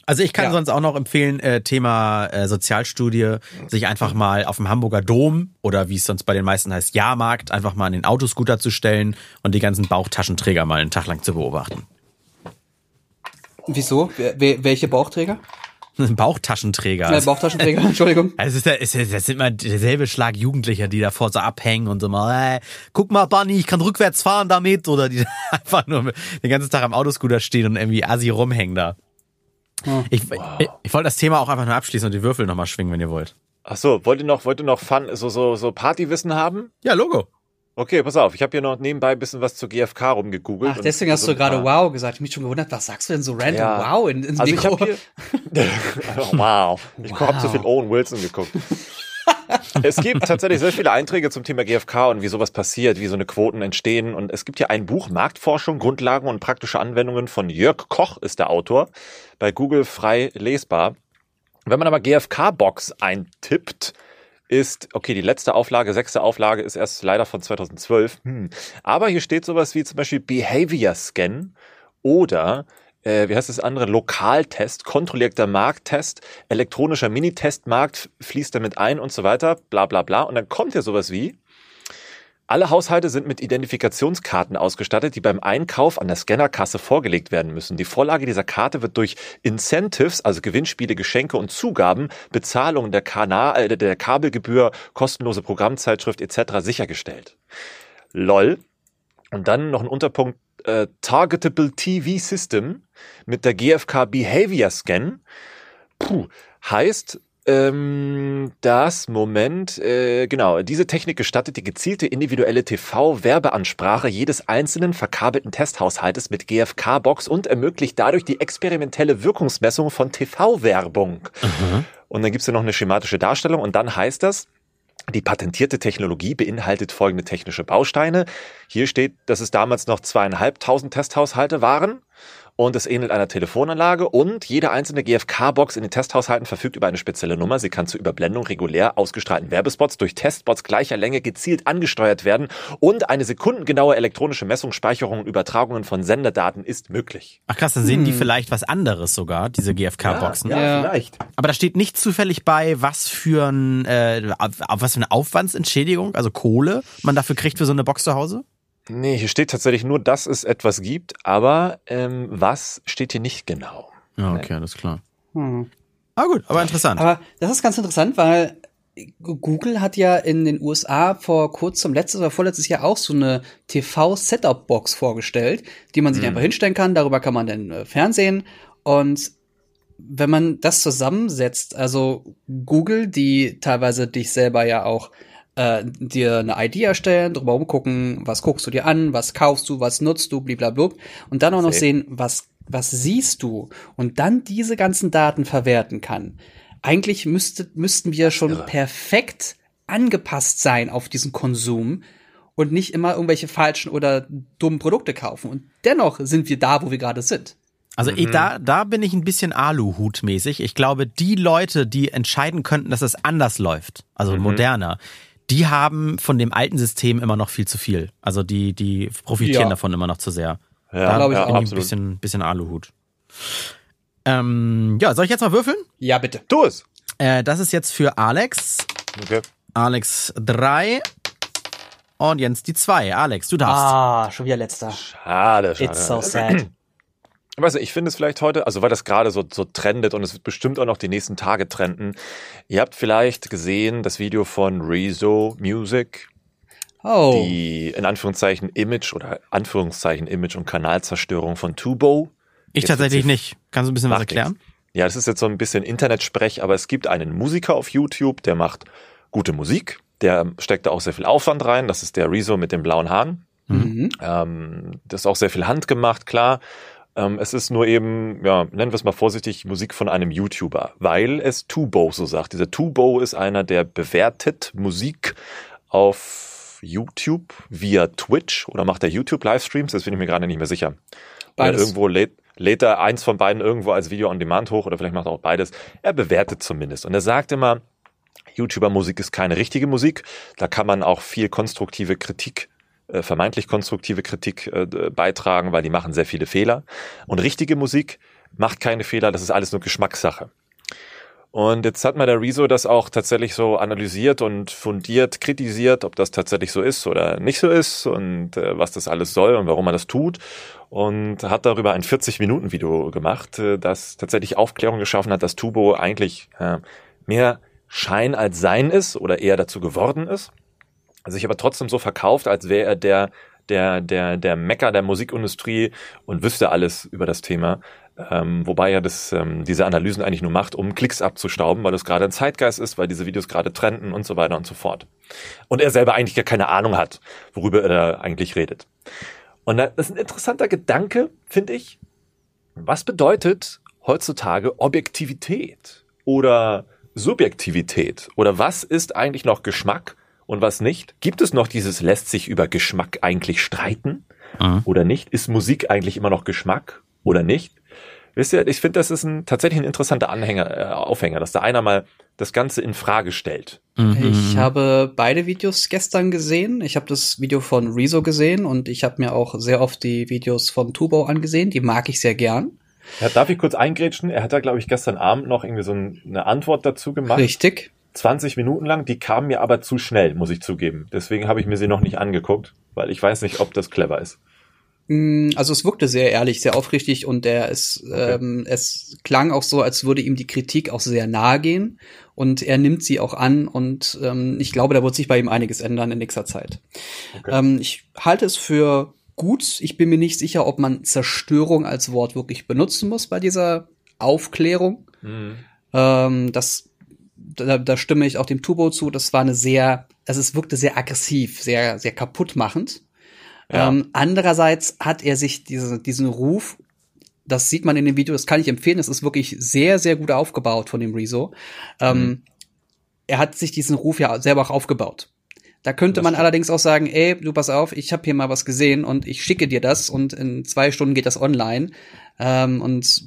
Also ich kann Ja. sonst auch noch empfehlen, äh, Thema äh, Sozialstudie, sich einfach mal auf dem Hamburger Dom oder wie es sonst bei den meisten heißt, Jahrmarkt, einfach mal an den Autoscooter zu stellen und die ganzen Bauchtaschenträger mal einen Tag lang zu beobachten. Wieso? Wer, welche Bauchträger? Bauchtaschenträger. Äh, Bauchtaschenträger, Entschuldigung. Also es ist, es ist, das sind immer derselbe Schlag Jugendlicher, die davor so abhängen und so mal, äh, guck mal, Bunny, ich kann rückwärts fahren damit. Oder die einfach nur den ganzen Tag am Autoscooter stehen und irgendwie assi rumhängen da. Ich, ich, ich wollte das Thema auch einfach nur abschließen und die Würfel nochmal schwingen, wenn ihr wollt. Ach so, wollt ihr noch, wollt ihr noch Fun, so, so, so Partywissen haben? Ja, Logo. Okay, pass auf, ich habe hier noch nebenbei ein bisschen was zu GFK rumgegoogelt. Ach, deswegen hast so du ein gerade wow gesagt. Ich mich schon gewundert, was sagst du denn so random Ja. wow in, ins Also ich Mikro? habe hier. wow. Ich Wow. habe zu viel Owen Wilson geguckt. es gibt tatsächlich sehr viele Einträge zum Thema GFK und wie sowas passiert, wie so eine Quoten entstehen. Und es gibt hier ein Buch, Marktforschung, Grundlagen und praktische Anwendungen von Jörg Koch ist der Autor, bei Google frei lesbar. Wenn man aber GFK-Box eintippt, ist, okay, die letzte Auflage, sechste Auflage ist erst leider von 2012. Hm. Aber hier steht sowas wie zum Beispiel Behavior Scan oder äh, wie heißt das andere? Lokaltest, kontrollierter Markttest, elektronischer Minitestmarkt fließt damit ein und so weiter, bla bla bla. Und dann kommt hier sowas wie, alle Haushalte sind mit Identifikationskarten ausgestattet, die beim Einkauf an der Scannerkasse vorgelegt werden müssen. Die Vorlage dieser Karte wird durch Incentives, also Gewinnspiele, Geschenke und Zugaben, Bezahlung der, Kanal, äh, der Kabelgebühr, kostenlose Programmzeitschrift etc. sichergestellt. LOL. Und dann noch ein Unterpunkt äh, Targetable TV System mit der GFK Behavior Scan. Puh, heißt, ähm, das, Moment, äh, genau, diese Technik gestattet die gezielte individuelle TV-Werbeansprache jedes einzelnen verkabelten Testhaushaltes mit GFK-Box und ermöglicht dadurch die experimentelle Wirkungsmessung von TV-Werbung. Und dann gibt's ja noch eine schematische Darstellung und dann heißt das, die patentierte Technologie beinhaltet folgende technische Bausteine. Hier steht, dass es damals noch zweieinhalbtausend Testhaushalte waren und es ähnelt einer Telefonanlage und jede einzelne GFK-Box in den Testhaushalten verfügt über eine spezielle Nummer. Sie kann zur Überblendung regulär ausgestrahlten Werbespots durch Testbots gleicher Länge gezielt angesteuert werden und eine sekundengenaue elektronische Messung, Speicherung und Übertragungen von Senderdaten ist möglich. Ach krass, dann sehen die vielleicht was anderes sogar, diese GFK-Boxen. Ja, Ja. vielleicht. Aber da steht nicht zufällig bei, was für ein, äh, was für eine Aufwandsentschädigung, also Kohle, man dafür kriegt für so eine Box zu Hause? Nee, hier steht tatsächlich nur, dass es etwas gibt, aber ähm, was steht hier nicht genau. Ja, okay, alles klar. Hm. Ah gut, aber interessant. Aber das ist ganz interessant, weil Google hat ja in den USA vor kurzem, letztes oder vorletztes Jahr auch so eine TV-Setup-Box vorgestellt, die man sich Mhm. einfach hinstellen kann. Darüber kann man dann äh, Fernsehen. Und wenn man das zusammensetzt, also Google, die teilweise dich selber ja auch äh, dir eine ID erstellen, drüber umgucken, was guckst du dir an, was kaufst du, was nutzt du, blablabla. Und dann auch noch sehen, was, was siehst du und dann diese ganzen Daten verwerten kann. Eigentlich müsste, müssten wir schon irre. perfekt angepasst sein auf diesen Konsum und nicht immer irgendwelche falschen oder dummen Produkte kaufen. Und dennoch sind wir da, wo wir gerade sind. Also Mhm. ich, da, da bin ich ein bisschen Aluhut-mäßig. Ich glaube, die Leute, die entscheiden könnten, dass es anders läuft, also Mhm. moderner, die haben von dem alten System immer noch viel zu viel. Also die, die profitieren Ja. davon immer noch zu sehr. Ja, da glaub ich bin auch. ich ein bisschen, bisschen Aluhut. Ähm, ja, soll ich jetzt mal würfeln? Ja, bitte. Tu es. Äh, das ist jetzt für Alex. Okay. Alex 3 und Jens die 2. Alex, du darfst. Ah, schon wieder letzter. Schade, schade. It's so sad. Weißt du, ich finde es vielleicht heute, also weil das gerade so, so trendet und es wird bestimmt auch noch die nächsten Tage trenden. Ihr habt vielleicht gesehen das Video von Rezo Music, Oh. die in Anführungszeichen Image oder Anführungszeichen Image und Kanalzerstörung von Tubo. ich Jetzt tatsächlich nicht. Kannst du ein bisschen was erklären? nichts. Ja, das ist jetzt so ein bisschen Internetsprech, aber es gibt einen Musiker auf YouTube, der macht gute Musik. Der steckt da auch sehr viel Aufwand rein. Das ist der Rezo mit den blauen Haaren. Mhm. Ähm, das ist auch sehr viel handgemacht, klar. Ähm, es ist nur eben, ja, nennen wir es mal vorsichtig, Musik von einem YouTuber, weil es Tubo so sagt. Dieser Tubo ist einer, der bewertet Musik auf YouTube via Twitch oder macht er YouTube-Livestreams? Das bin ich mir gerade nicht mehr sicher. Beides. irgendwo lädt, lädt er eins von beiden irgendwo als Video on Demand hoch oder vielleicht macht er auch beides. Er bewertet zumindest. Und er sagt immer, YouTuber-Musik ist keine richtige Musik. Da kann man auch viel konstruktive Kritik, äh, vermeintlich konstruktive Kritik äh, beitragen, weil die machen sehr viele Fehler. Und richtige Musik macht keine Fehler, das ist alles nur Geschmackssache. Und jetzt hat mal der Rezo das auch tatsächlich so analysiert und fundiert, kritisiert, ob das tatsächlich so ist oder nicht so ist und äh, was das alles soll und warum er das tut. Und hat darüber ein 40-Minuten-Video gemacht, äh, das tatsächlich Aufklärung geschaffen hat, dass Tubo eigentlich äh, mehr Schein als Sein ist oder eher dazu geworden ist. Sich aber trotzdem so verkauft, als wäre er der, der, der, der Mecker der Musikindustrie und wüsste alles über das Thema. Ähm, wobei er das, ähm, diese Analysen eigentlich nur macht, um Klicks abzustauben, weil das gerade ein Zeitgeist ist, weil diese Videos gerade trenden und so weiter und so fort. Und er selber eigentlich gar keine Ahnung hat, worüber er da eigentlich redet. Und das ist ein interessanter Gedanke, finde ich. Was bedeutet heutzutage Objektivität oder Subjektivität? Oder was ist eigentlich noch Geschmack und was nicht? Gibt es noch dieses lässt sich über Geschmack eigentlich streiten Mhm. oder nicht? Ist Musik eigentlich immer noch Geschmack oder nicht? Wisst ihr, ich finde, das ist ein, tatsächlich ein interessanter Anhänger, äh, Aufhänger, dass da einer mal das Ganze in Frage stellt. Mhm. Ich habe beide Videos gestern gesehen. Ich habe das Video von Rezo gesehen und ich habe mir auch sehr oft die Videos von Tubo angesehen. Die mag ich sehr gern. Ja, darf ich kurz eingrätschen? Er hat da, glaube ich, gestern Abend noch irgendwie so ein, eine Antwort dazu gemacht. Richtig. 20 Minuten lang, die kam mir aber zu schnell, muss ich zugeben. Deswegen habe ich mir sie noch nicht angeguckt, weil ich weiß nicht, ob das clever ist. Mm, Also es wirkte sehr ehrlich, sehr aufrichtig und der ist, ähm, es klang auch so, als würde ihm die Kritik auch sehr nahe gehen und er nimmt sie auch an und ähm, ich glaube, da wird sich bei ihm einiges ändern in nächster Zeit. Okay. Ähm, ich halte es für gut. Ich bin mir nicht sicher, ob man Zerstörung als Wort wirklich benutzen muss bei dieser Aufklärung. Mhm. Ähm, das da, da stimme ich auch dem Tubo zu, das war eine sehr, also es wirkte sehr aggressiv, sehr, sehr kaputtmachend. Ja. Ähm, andererseits hat er sich diese, diesen Ruf, das sieht man in dem Video, das kann ich empfehlen, das ist wirklich sehr, sehr gut aufgebaut von dem Rezo. Ähm, Er hat sich diesen Ruf ja selber auch aufgebaut. Da könnte man allerdings auch sagen, ey, du pass auf, ich habe hier mal was gesehen und ich schicke dir das und in zwei Stunden geht das online. Ähm, und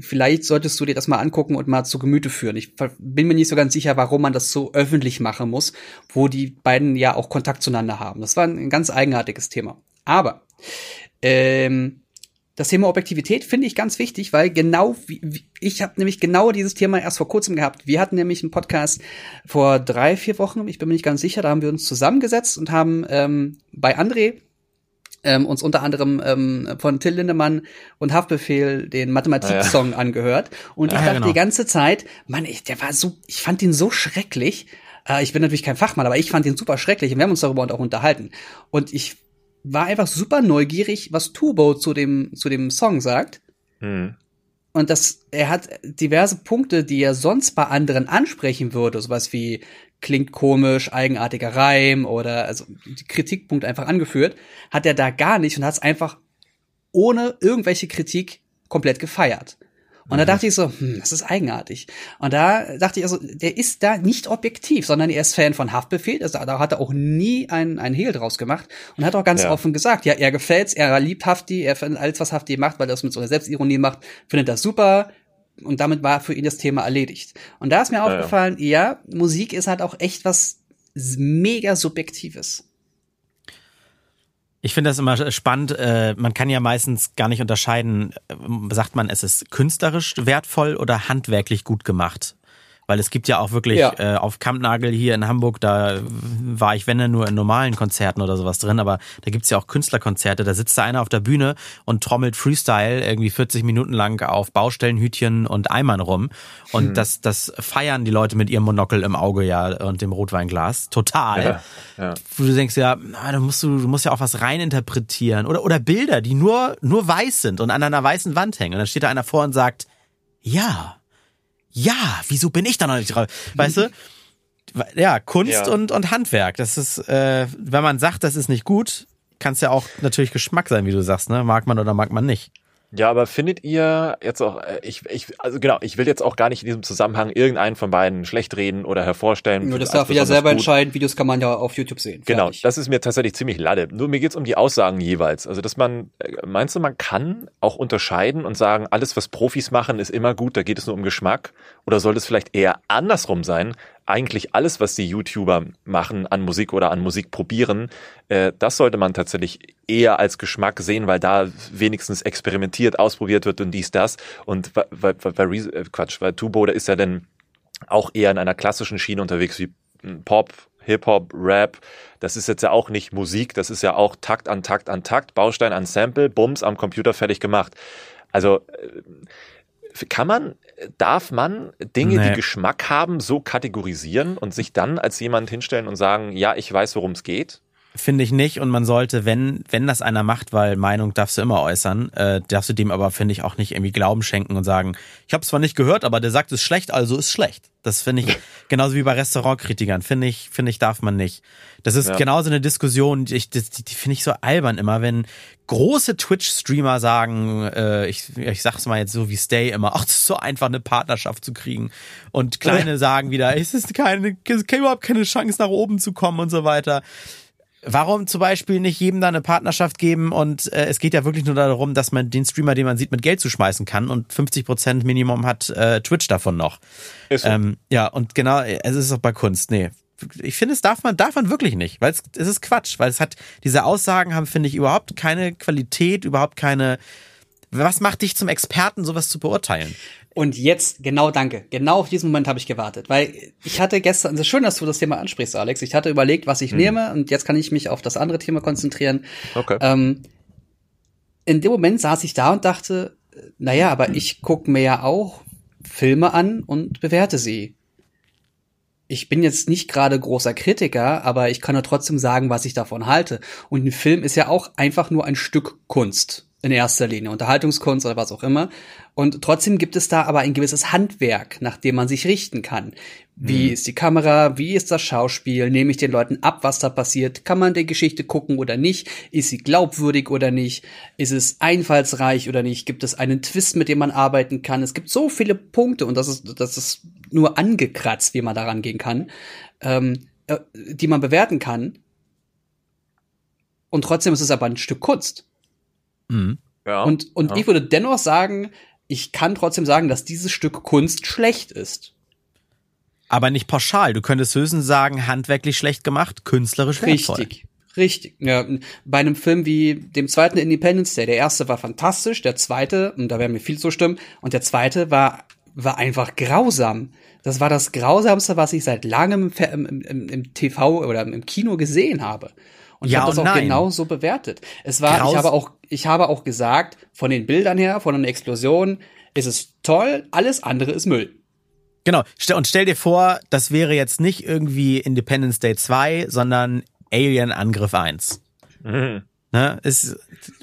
vielleicht solltest du dir das mal angucken und mal zu Gemüte führen. Ich bin mir nicht so ganz sicher, warum man das so öffentlich machen muss, wo die beiden ja auch Kontakt zueinander haben. Das war ein ganz eigenartiges Thema. Aber ähm, das Thema Objektivität finde ich ganz wichtig, weil genau wie, wie ich habe nämlich genau dieses Thema erst vor kurzem gehabt. Wir hatten nämlich einen Podcast vor drei, vier Wochen, ich bin mir nicht ganz sicher, da haben wir uns zusammengesetzt und haben ähm, bei André ähm, uns unter anderem ähm, von Till Lindemann und Haftbefehl den Mathematik-Song angehört. Und ich Ah, ja, dachte genau. die ganze Zeit, Mann, ich, der war so, ich fand den so schrecklich. Äh, ich bin natürlich kein Fachmann, aber ich fand den super schrecklich und wir haben uns darüber auch unterhalten. Und ich war einfach super neugierig, was Tubo zu dem, zu dem Song sagt. Hm. Und das, er hat diverse Punkte, die er sonst bei anderen ansprechen würde, sowas wie klingt komisch, eigenartiger Reim oder also die Kritikpunkte einfach angeführt, hat er da gar nicht und hat es einfach ohne irgendwelche Kritik komplett gefeiert. Und da dachte ich so, hm, das ist eigenartig. Und da dachte ich also, der ist da nicht objektiv, sondern er ist Fan von Haftbefehl. Also da hat er auch nie einen, einen Hehl draus gemacht und hat auch ganz Ja. offen gesagt, ja, er gefällt's, er liebt Hafti, er findet alles, was Hafti macht, weil er das mit so einer Selbstironie macht, findet das super. Und damit war für ihn das Thema erledigt. Und da ist mir Ja, ja. aufgefallen, ja, Musik ist halt auch echt was mega Subjektives. Ich finde das immer spannend. Äh, man kann ja meistens gar nicht unterscheiden, äh, sagt man, es ist künstlerisch wertvoll oder handwerklich gut gemacht. Weil es gibt ja auch wirklich Ja. äh, auf Kampnagel hier in Hamburg, da war ich, wenn dann nur in normalen Konzerten oder sowas drin, aber da gibt's ja auch Künstlerkonzerte, da sitzt da einer auf der Bühne und trommelt Freestyle irgendwie 40 Minuten lang auf Baustellenhütchen und Eimern rum. Und das, das feiern die Leute mit ihrem Monokel im Auge ja und dem Rotweinglas. Total Ja, ja. wo du denkst, ja, na, da musst du, du musst ja auch was reininterpretieren. Oder, oder Bilder, die nur, nur weiß sind und an einer weißen Wand hängen. Und dann steht da einer vor und sagt, ja, ja, wieso bin ich da noch nicht drauf? Weißt du? Ja, Kunst Ja. Und, und Handwerk. Das ist, äh, wenn man sagt, das ist nicht gut, kann es ja auch natürlich Geschmack sein, wie du sagst, ne? Mag man oder mag man nicht. Ja, aber findet ihr jetzt auch, äh, ich, ich, also genau, ich will jetzt auch gar nicht in diesem Zusammenhang irgendeinen von beiden schlecht reden oder hervorstellen. Nur das darf jeder besonders selber gut. entscheiden. Videos kann man ja auf YouTube sehen. Genau, Fertig. das ist mir tatsächlich ziemlich lade. Nur mir geht's um die Aussagen jeweils. Also, dass man, äh, meinst du, man kann auch unterscheiden und sagen, alles, was Profis machen, ist immer gut, da geht es nur um Geschmack? Oder sollte es vielleicht eher andersrum sein? Eigentlich alles, was die YouTuber machen an Musik oder an Musik probieren, äh, das sollte man tatsächlich eher als Geschmack sehen, weil da wenigstens experimentiert, ausprobiert wird und dies, das. Und weil, weil, weil Rezo- Quatsch, weil Tubo, der ist ja dann auch eher in einer klassischen Schiene unterwegs wie hm, Pop, Hip-Hop, Rap. Das ist jetzt ja auch nicht Musik, das ist ja auch Takt an Takt an Takt, Baustein an Sample, Bums am Computer fertig gemacht. Also äh, kann man, darf man Dinge, Nee. die Geschmack haben, so kategorisieren und sich dann als jemand hinstellen und sagen, ja, ich weiß, worum es geht? Finde ich nicht und man sollte, wenn, wenn das einer macht, weil Meinung darfst du immer äußern, äh, darfst du dem aber, finde ich, auch nicht irgendwie Glauben schenken und sagen, ich habe zwar nicht gehört, aber der sagt, es ist schlecht, also ist schlecht. Das finde ich, genauso wie bei Restaurantkritikern, finde ich, finde ich, darf man nicht. Das ist Ja. genauso eine Diskussion, die, die, die, finde ich so albern immer, wenn große Twitch-Streamer sagen, äh, ich, ich sag's mal jetzt so wie Stay immer, ach, das ist so einfach, eine Partnerschaft zu kriegen. Und kleine sagen wieder, es ist keine, es ist überhaupt keine Chance, nach oben zu kommen und so weiter. Warum zum Beispiel nicht jedem da eine Partnerschaft geben und äh, es geht ja wirklich nur darum, dass man den Streamer, den man sieht, mit Geld zuschmeißen kann und 50% Minimum hat äh, Twitch davon noch. Ist so. Ähm, ja, und genau, es ist auch bei Kunst, nee. Ich finde, es darf man, darf man wirklich nicht, weil es, es ist Quatsch, weil es hat, diese Aussagen haben, finde ich, überhaupt keine Qualität, überhaupt keine, was macht dich zum Experten, sowas zu beurteilen? Und jetzt, genau danke, genau auf diesen Moment habe ich gewartet, weil ich hatte gestern, es ist schön, dass du das Thema ansprichst, Alex. Ich hatte überlegt, was ich nehme und jetzt kann ich mich auf das andere Thema konzentrieren. Okay. Ähm, in dem Moment saß ich da und dachte, naja, aber ich gucke mir ja auch Filme an und bewerte sie. Ich bin jetzt nicht gerade großer Kritiker, aber ich kann ja trotzdem sagen, was ich davon halte. Und ein Film ist ja auch einfach nur ein Stück Kunst. In erster Linie, Unterhaltungskunst oder was auch immer. Und trotzdem gibt es da aber ein gewisses Handwerk, nach dem man sich richten kann. Wie Mhm. ist die Kamera? Wie ist das Schauspiel? Nehme ich den Leuten ab, was da passiert? Kann man der Geschichte gucken oder nicht? Ist sie glaubwürdig oder nicht? Ist es einfallsreich oder nicht? Gibt es einen Twist, mit dem man arbeiten kann? Es gibt so viele Punkte und das ist, das ist nur angekratzt, wie man daran gehen kann, ähm, äh, die man bewerten kann. Und trotzdem ist es aber ein Stück Kunst. Mhm. Ja. Und, und ja. ich würde dennoch sagen, ich kann trotzdem sagen, dass dieses Stück Kunst schlecht ist. Aber nicht pauschal. Du könntest höchstens sagen, handwerklich schlecht gemacht, künstlerisch wertvoll. Richtig. Richtig. Ja, bei einem Film wie dem zweiten Independence Day, der erste war fantastisch, der zweite, und da werden mir viel zustimmen, und der zweite war, war einfach grausam. Das war das Grausamste, was ich seit langem im, im, im TV oder im Kino gesehen habe. Und ich Ja habe das und auch nein. genau so bewertet. Es war, Graus- ich habe auch, ich habe auch gesagt, von den Bildern her, von den Explosionen, ist es toll, alles andere ist Müll. Genau. Und stell dir vor, das wäre jetzt nicht irgendwie Independence Day 2, sondern Alien Angriff 1. Mhm. Ne? Ist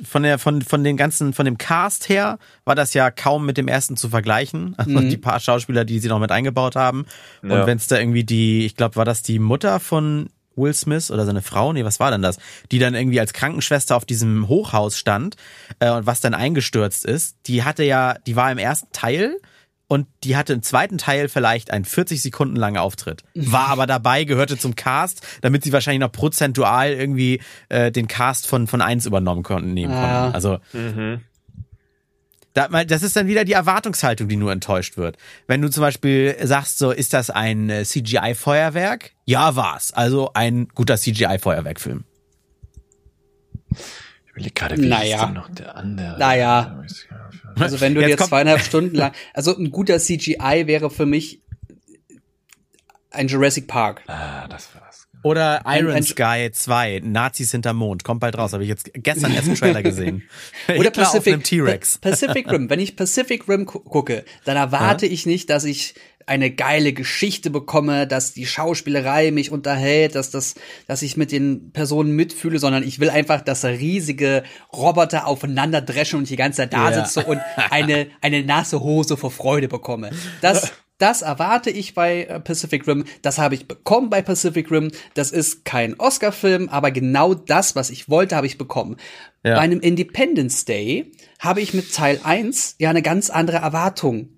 von der, von, von den ganzen, von dem Cast her war das ja kaum mit dem ersten zu vergleichen. Also Mhm. die paar Schauspieler, die sie noch mit eingebaut haben. Ja. Und wenn es da irgendwie die, ich glaube, war das die Mutter von Will Smith oder seine Frau? Nee, was war denn das? Die dann irgendwie als Krankenschwester auf diesem Hochhaus stand äh, und was dann eingestürzt ist. Die hatte ja, die war im ersten Teil und die hatte im zweiten Teil vielleicht einen 40 Sekunden langen Auftritt. War aber dabei, gehörte zum Cast, damit sie wahrscheinlich noch prozentual irgendwie äh, den Cast von, von eins übernommen konnten, nehmen konnten. Also Mhm. Das ist dann wieder die Erwartungshaltung, die nur enttäuscht wird. Wenn du zum Beispiel sagst, so ist das ein äh, CGI-Feuerwerk? Ja, war's. Also ein guter CGI-Feuerwerkfilm. Ich überlege gerade, wie Naja. ist denn noch der andere? Naja. Also wenn du Jetzt dir kommt- zweieinhalb Stunden lang, also ein guter CGI wäre für mich ein Jurassic Park. Ah, das war's. Oder Ein- Iron ein- Sky 2, Nazis hinterm Mond, kommt bald raus. Habe ich jetzt gestern erst einen Trailer gesehen. Oder Pacific. Pa- Pacific Rim. Wenn ich Pacific Rim gu gucke, dann erwarte ich nicht, dass ich eine geile Geschichte bekomme, dass die Schauspielerei mich unterhält, dass das, dass ich mit den Personen mitfühle, sondern ich will einfach, dass riesige Roboter aufeinander dreschen und ich die ganze Zeit da Ja. sitze und eine, eine nasse Hose vor Freude bekomme. Das, das erwarte ich bei äh, Pacific Rim. Das habe ich bekommen bei Pacific Rim. Das ist kein Oscar-Film, aber genau das, was ich wollte, habe ich bekommen. Ja. Bei einem Independence Day habe ich mit Teil 1 ja eine ganz andere Erwartung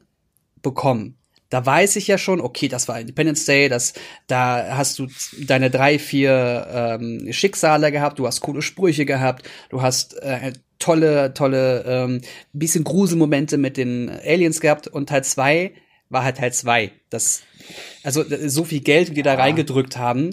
bekommen. Da weiß ich ja schon, okay, das war Independence Day, das, da hast du deine drei, vier ähm, Schicksale gehabt, du hast coole Sprüche gehabt, du hast äh, tolle, tolle, ähm, bisschen Gruselmomente mit den Aliens gehabt und Teil 2 war halt Teil 2. Das, also äh, so viel Geld, wie die da reingedrückt haben,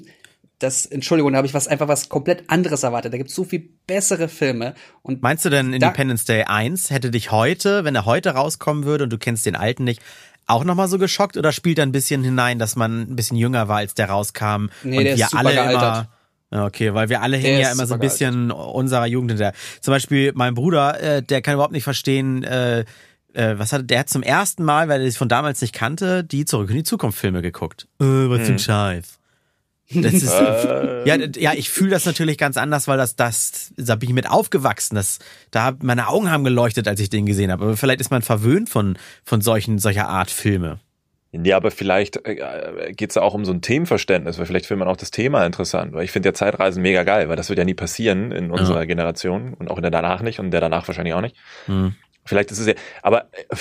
das, Entschuldigung, da habe ich was einfach was komplett anderes erwartet. Da gibt's so viel bessere Filme und Meinst du denn Independence Day 1 hätte dich heute, wenn er heute rauskommen würde und du kennst den alten nicht, auch nochmal so geschockt oder spielt er ein bisschen hinein, dass man ein bisschen jünger war, als der rauskam Nee, und der ist wir super alle gealtert. immer Ja, Okay, weil wir alle Der hängen ja ist immer so ein bisschen unserer Jugend hinterher. Zum Beispiel mein Bruder, äh, der kann überhaupt nicht verstehen, äh, äh, was hat der hat zum ersten Mal, weil er es von damals nicht kannte, die Zurück in die Zukunft Filme geguckt. Äh, was für ein Scheiß. Das ist, ja, ja, ich fühle das natürlich ganz anders, weil das, das, da bin ich mit aufgewachsen. Das, da meine Augen haben geleuchtet, als ich den gesehen habe. Aber vielleicht ist man verwöhnt von, von solchen, solcher Art Filme. Ja, aber vielleicht äh, geht es ja auch um so ein Themenverständnis, weil vielleicht findet man auch das Thema interessant. Weil ich finde ja Zeitreisen mega geil, weil das wird ja nie passieren in unserer Generation und auch in der danach nicht und der danach wahrscheinlich auch nicht. Hm. Vielleicht ist es ja, aber äh,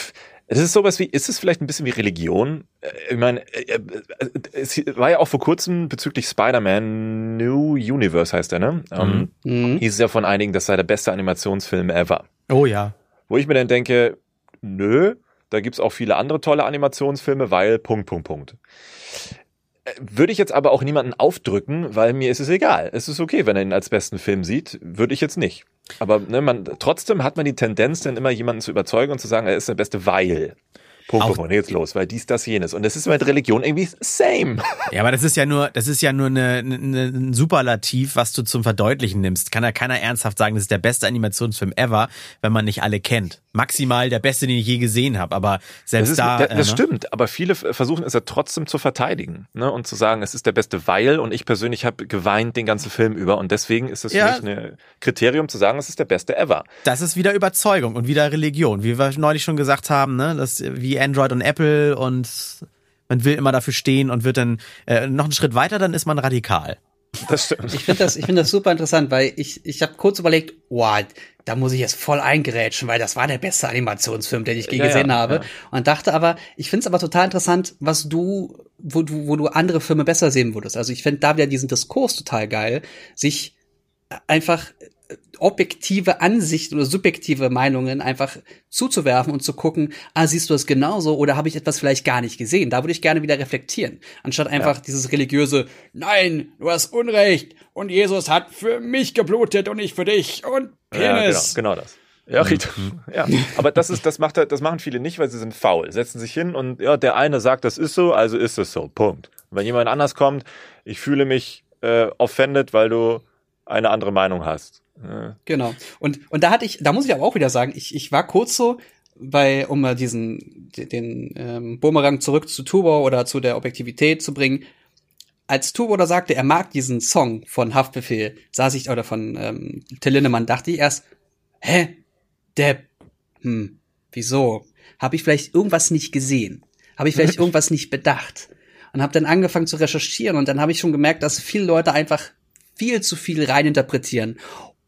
es ist sowas wie, ist es vielleicht ein bisschen wie Religion? Äh, Ich meine, äh, es war ja auch vor kurzem bezüglich Spider-Man New Universe heißt der, ne? Ähm, Mhm. hieß es ja von einigen, das sei der beste Animationsfilm ever. Oh ja. Wo ich mir dann denke, nö, da gibt's auch viele andere tolle Animationsfilme, weil Punkt, Punkt, Punkt. Würde ich jetzt aber auch niemanden aufdrücken, weil mir ist es egal. Es ist okay, wenn er ihn als besten Film sieht, würde ich jetzt nicht. Aber ne, man, trotzdem hat man die Tendenz, dann immer jemanden zu überzeugen und zu sagen, er ist der Beste, weil. Punkt, jetzt los, weil dies, das, jenes. Und das ist mit Religion irgendwie same. Ja, aber das ist ja nur, das ist ja nur eine, eine, ein Superlativ, was du zum Verdeutlichen nimmst. Kann ja keiner ernsthaft sagen, das ist der beste Animationsfilm ever, wenn man nicht alle kennt. Maximal der beste, den ich je gesehen habe. Aber Das, selbst ist, da. das, äh, das ne? stimmt, aber viele versuchen es ja trotzdem zu verteidigen ne? und zu sagen, es ist der beste, weil und ich persönlich habe geweint den ganzen Film über und deswegen ist es Ja. für mich ein Kriterium zu sagen, es ist der beste ever. Das ist wieder Überzeugung und wieder Religion, wie wir neulich schon gesagt haben, ne? Das wie Android und Apple und man will immer dafür stehen und wird dann äh, noch einen Schritt weiter, dann ist man radikal. Das stimmt. Ich finde das, ich finde das super interessant, weil ich, ich habe kurz überlegt, wow, da muss ich jetzt voll eingerätschen, weil das war der beste Animationsfilm, den ich je Ja, ja, gesehen habe. ja. Und dachte aber, ich finde es aber total interessant, was du, wo du, wo du andere Filme besser sehen würdest. Also ich finde da wieder diesen Diskurs total geil, sich einfach objektive Ansichten oder subjektive Meinungen einfach zuzuwerfen und zu gucken, ah, siehst du das genauso oder habe ich etwas vielleicht gar nicht gesehen? Da würde ich gerne wieder reflektieren, anstatt einfach dieses religiöse, nein, du hast Unrecht und Jesus hat für mich geblutet und nicht für dich und Ja, genau, Penis. genau das. Ja, richtig. Ja, aber das ist, das macht, das machen viele nicht, weil sie sind faul. Setzen sich hin und ja, der eine sagt, das ist so, also ist es so. Punkt. Und wenn jemand anders kommt, ich fühle mich äh, offended, weil du eine andere Meinung hast. Genau. Und, und da hatte ich, da muss ich aber auch wieder sagen, ich, ich war kurz so bei, um mal diesen, den, den ähm, Bumerang zurück zu Turbo oder zu der Objektivität zu bringen. Als Turbo da sagte, er mag diesen Song von Haftbefehl, saß ich, oder von ähm, Till Lindemann, dachte ich erst, hä? Depp. Hm, wieso? Habe ich vielleicht irgendwas nicht gesehen? Habe ich vielleicht irgendwas nicht bedacht? Und habe dann angefangen zu recherchieren und dann habe ich schon gemerkt, dass viele Leute einfach viel zu viel reininterpretieren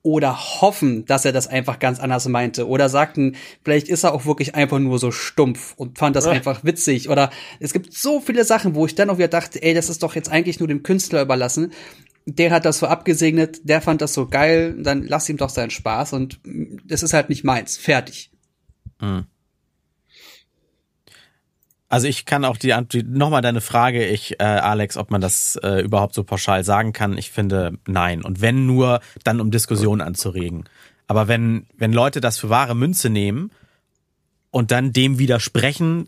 oder hoffen, dass er das einfach ganz anders meinte oder sagten, vielleicht ist er auch wirklich einfach nur so stumpf und fand das Ja. einfach witzig oder es gibt so viele Sachen, wo ich dann auch wieder dachte, ey, das ist doch jetzt eigentlich nur dem Künstler überlassen. Der hat das so abgesegnet, der fand das so geil, dann lass ihm doch seinen Spaß und das ist halt nicht meins. Fertig. Also ich kann auch die Antwort, nochmal deine Frage, ich, äh, Alex, ob man das äh, überhaupt so pauschal sagen kann. Ich finde, nein. Und wenn nur, dann um Diskussionen anzuregen. Aber wenn, wenn Leute das für wahre Münze nehmen und dann dem widersprechen,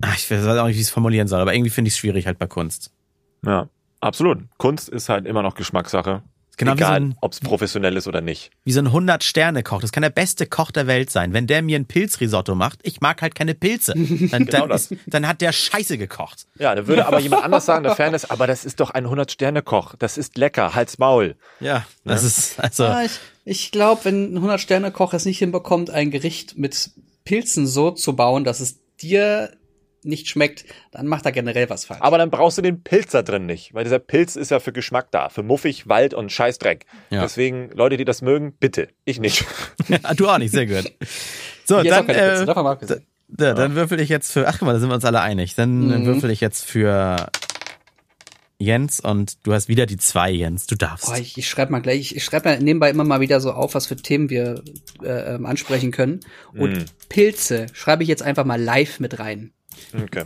ach, ich weiß auch nicht, wie ich es formulieren soll, aber irgendwie finde ich es schwierig halt bei Kunst. ja, absolut. Kunst ist halt immer noch Geschmackssache. Genau wie so Egal, ein- ob es professionell ist oder nicht. Wie so ein 100-Sterne-Koch. Das kann der beste Koch der Welt sein. Wenn der mir ein Pilzrisotto macht, ich mag halt keine Pilze. Dann, Genau dann, das. ist, dann hat der Scheiße gekocht. Ja, da würde aber jemand anders sagen, der Fan ist, aber das ist doch ein 100-Sterne-Koch. Das ist lecker, halt's Maul. Ja, das ist, also. Ah, ich ich glaube, wenn ein 100-Sterne-Koch es nicht hinbekommt, ein Gericht mit Pilzen so zu bauen, dass es dir nicht schmeckt, dann macht er generell was falsch. Aber dann brauchst du den Pilz da drin nicht, weil dieser Pilz ist ja für Geschmack da, für muffig, Wald und Scheißdreck. Ja. Deswegen, Leute, die das mögen, bitte. Ich nicht. Du auch nicht, sehr gut. So, ist dann, auch keine Pilze, äh, abgesehen. da, dann würfel ich jetzt für, ach guck mal, da sind wir uns alle einig. Dann Mhm. würfel ich jetzt für Jens und du hast wieder die zwei, Jens. Du darfst. Boah, ich, ich schreibe mal gleich, ich, ich schreibe mal nebenbei immer mal wieder so auf, was für Themen wir äh, ähm, ansprechen können. Und Mm. Pilze schreibe ich jetzt einfach mal live mit rein. Okay.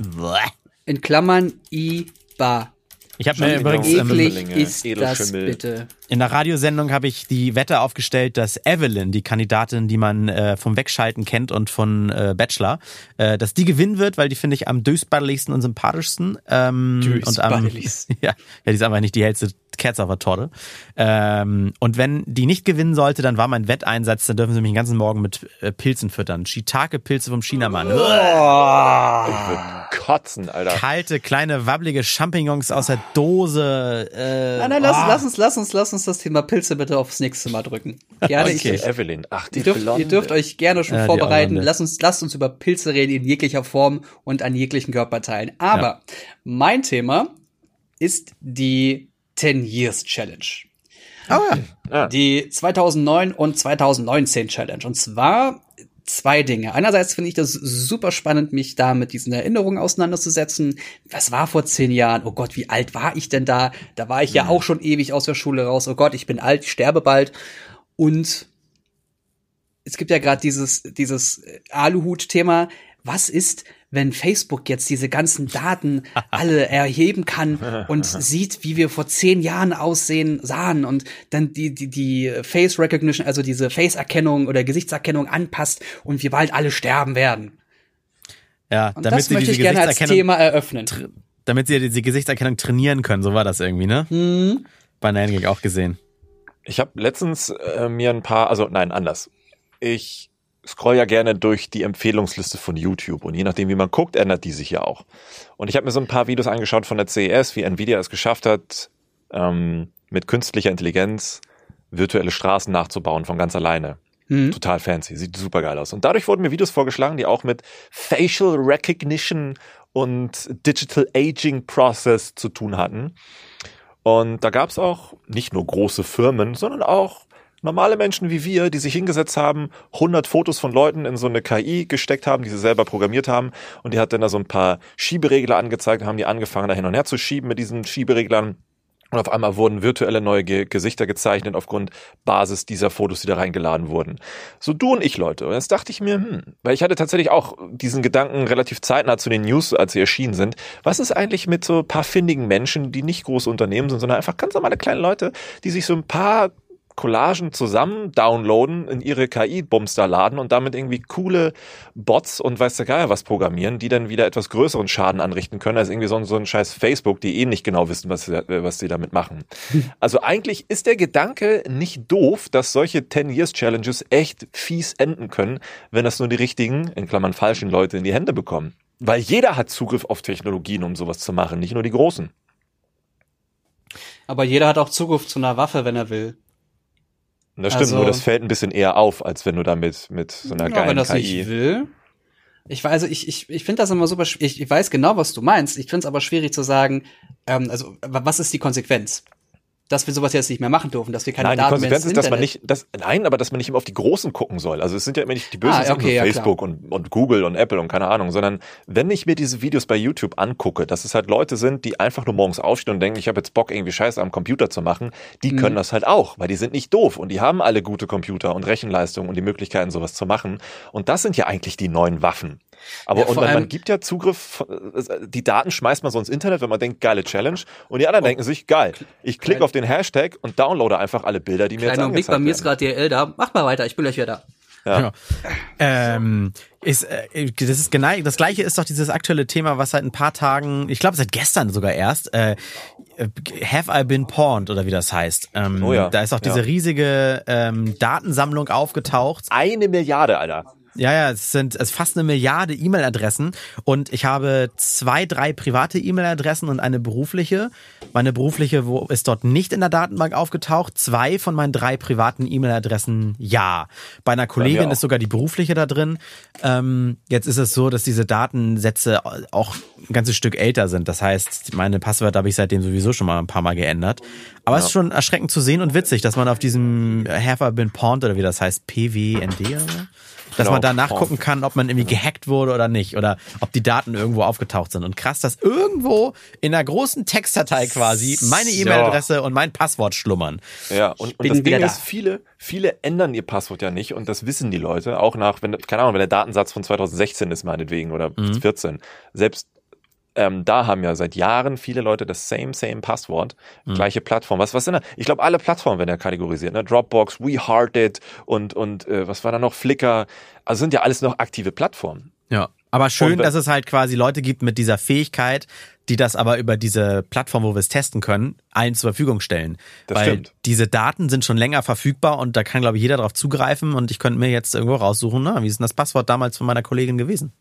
In Klammern IBA. Ich habe mir übrigens ähm, Eklig ist das bitte. In der Radiosendung habe ich die Wette aufgestellt, dass Evelyn, die Kandidatin, die man äh, vom Wegschalten kennt und von äh, Bachelor, äh, dass die gewinnen wird, weil die finde ich am dösbaddeligsten und sympathischsten. Ähm, und am, ja, ja, die ist einfach nicht die hellste Kerze auf der Torte. Ähm, und wenn die nicht gewinnen sollte, dann war mein Wetteinsatz, dann dürfen sie mich den ganzen Morgen mit äh, Pilzen füttern. Shiitake-Pilze vom Chinamann. Ich würde kotzen, Alter. Kalte, kleine, wabbelige Champignons aus der Dose. Äh, Nein, nein, lass, oh. lass uns, lass uns, lass uns das Thema Pilze bitte aufs nächste Mal drücken. Gerne, Okay. ich, Evelyn. Ach, die Ihr dürft, Blonde. ihr dürft euch gerne schon Ja, vorbereiten. Lasst uns, lasst uns über Pilze reden in jeglicher Form und an jeglichen Körperteilen. Aber mein Thema ist die 10 Years Challenge. Oh ja. Ah. Die 2009 und 2019 Challenge. Und zwar zwei Dinge. Einerseits finde ich das super spannend, mich da mit diesen Erinnerungen auseinanderzusetzen. Was war vor zehn Jahren? Oh Gott, wie alt war ich denn da? Da war ich ja auch schon ewig aus der Schule raus. Oh Gott, ich bin alt, ich sterbe bald. Und es gibt ja gerade dieses, dieses Aluhut-Thema. Was ist, wenn Facebook jetzt diese ganzen Daten alle erheben kann und sieht, wie wir vor zehn Jahren aussehen, sahen und dann die, die, die Face Recognition, also diese Face-Erkennung oder Gesichtserkennung anpasst und wir bald alle sterben werden. Ja, Und damit das sie möchte diese ich gerne als Gesichtserkennung, Thema eröffnen. damit sie diese Gesichtserkennung trainieren können, so war das irgendwie, ne? Hm. Bei Nine Gag auch gesehen. Ich habe letztens äh, mir ein paar, also nein, anders. Ich scroll ja gerne durch die Empfehlungsliste von YouTube und je nachdem, wie man guckt, ändert die sich ja auch. Und ich habe mir so ein paar Videos angeschaut von der CES, wie Nvidia es geschafft hat, ähm, mit künstlicher Intelligenz virtuelle Straßen nachzubauen von ganz alleine. Mhm. Total fancy, sieht super geil aus. Und dadurch wurden mir Videos vorgeschlagen, die auch mit Facial Recognition und Digital Aging Process zu tun hatten. Und da gab es auch nicht nur große Firmen, sondern auch normale Menschen wie wir, die sich hingesetzt haben, 100 Fotos von Leuten in so eine KI gesteckt haben, die sie selber programmiert haben. Und die hat dann da so ein paar Schieberegler angezeigt, haben die angefangen, da hin und her zu schieben mit diesen Schiebereglern. Und auf einmal wurden virtuelle neue Ge Gesichter gezeichnet aufgrund Basis dieser Fotos, die da reingeladen wurden. So du und ich, Leute. Und jetzt dachte ich mir, hm, weil ich hatte tatsächlich auch diesen Gedanken relativ zeitnah zu den News, als sie erschienen sind. Was ist eigentlich mit so paar findigen Menschen, die nicht große Unternehmen sind, sondern einfach ganz normale kleine Leute, die sich so ein paar Collagen zusammen downloaden, in ihre KI-Bums da laden und damit irgendwie coole Bots und weiß der Geier was programmieren, die dann wieder etwas größeren Schaden anrichten können, als irgendwie so, so ein scheiß Facebook, die eh nicht genau wissen, was, was sie damit machen. Also eigentlich ist der Gedanke nicht doof, dass solche 10-Years-Challenges echt fies enden können, wenn das nur die richtigen, in Klammern falschen Leute in die Hände bekommen. Weil jeder hat Zugriff auf Technologien, um sowas zu machen, nicht nur die Großen. Aber jeder hat auch Zugriff zu einer Waffe, wenn er will. Das stimmt, also, nur das fällt ein bisschen eher auf, als wenn du damit mit so einer ja, geilen wenn das KI. Nicht will. Ich weiß, also ich, ich, ich finde das immer super ich, ich weiß genau, was du meinst. Ich finde es aber schwierig zu sagen, ähm, also was ist die Konsequenz? Dass wir sowas jetzt nicht mehr machen dürfen, dass wir keine nein, Daten die Konsequenz ist, dass man nicht, das, nein, aber dass man nicht immer auf die Großen gucken soll. Also es sind ja immer nicht die Bösen, ah, okay, ja, Facebook und, und Google und Apple und keine Ahnung, sondern wenn ich mir diese Videos bei YouTube angucke, dass es halt Leute sind, die einfach nur morgens aufstehen und denken, ich habe jetzt Bock, irgendwie Scheiße am Computer zu machen, die mhm. können das halt auch, weil die sind nicht doof und die haben alle gute Computer und Rechenleistung und die Möglichkeiten, sowas zu machen. Und das sind ja eigentlich die neuen Waffen. Aber ja, und man, man, gibt ja Zugriff, die Daten schmeißt man so ins Internet, wenn man denkt, geile Challenge. Und die anderen oh, denken sich, geil, ich klicke auf den Hashtag und downloade einfach alle Bilder, die mir jetzt angezeigt bei mir ist gerade DL da. Mach mal weiter, ich bin gleich wieder da. Ja. ja. Ähm, ist, äh, das ist genau das gleiche ist doch dieses aktuelle Thema, was seit ein paar Tagen, ich glaube seit gestern sogar erst, äh, Have I Been Pawned oder wie das heißt. Ähm, oh ja. Da ist auch diese ja. riesige ähm, Datensammlung aufgetaucht. Eine Milliarde, Alter. Ja, ja, es sind es ist fast eine Milliarde E-Mail-Adressen und ich habe zwei, drei private E-Mail-Adressen und eine berufliche. Meine berufliche wo ist dort nicht in der Datenbank aufgetaucht. Zwei von meinen drei privaten E-Mail-Adressen ja. Bei einer Kollegin ist sogar die berufliche da drin. Ähm, jetzt ist es so, dass diese Datensätze auch ein ganzes Stück älter sind. Das heißt, meine Passwörter habe ich seitdem sowieso schon mal ein paar Mal geändert. Aber ja. es ist schon erschreckend zu sehen und witzig, dass man auf diesem Have I Been Pawned oder wie das heißt, PWND oder so? dass man da nachgucken kann, ob man irgendwie gehackt wurde oder nicht oder ob die Daten irgendwo aufgetaucht sind. Und krass, dass irgendwo in einer großen Textdatei quasi meine E-Mail-Adresse und mein Passwort schlummern. Ja, und, und das Ding ist, viele, viele ändern ihr Passwort ja nicht und das wissen die Leute, auch nach, wenn, keine Ahnung, wenn der Datensatz von 2016 ist meinetwegen oder mhm. 14. Selbst ähm, da haben ja seit Jahren viele Leute das same, same Passwort, mhm. gleiche Plattform. Was, was sind da? Ich glaube, alle Plattformen werden ja kategorisiert, ne? Dropbox, WeHearted und, und äh, was war da noch? Flickr. Also sind ja alles noch aktive Plattformen. Ja. Aber schön, und, dass es halt quasi Leute gibt mit dieser Fähigkeit, die das aber über diese Plattform, wo wir es testen können, allen zur Verfügung stellen. Das Weil stimmt. diese Daten sind schon länger verfügbar und da kann, glaube ich, jeder darauf zugreifen und ich könnte mir jetzt irgendwo raussuchen, ne? wie ist denn das Passwort damals von meiner Kollegin gewesen?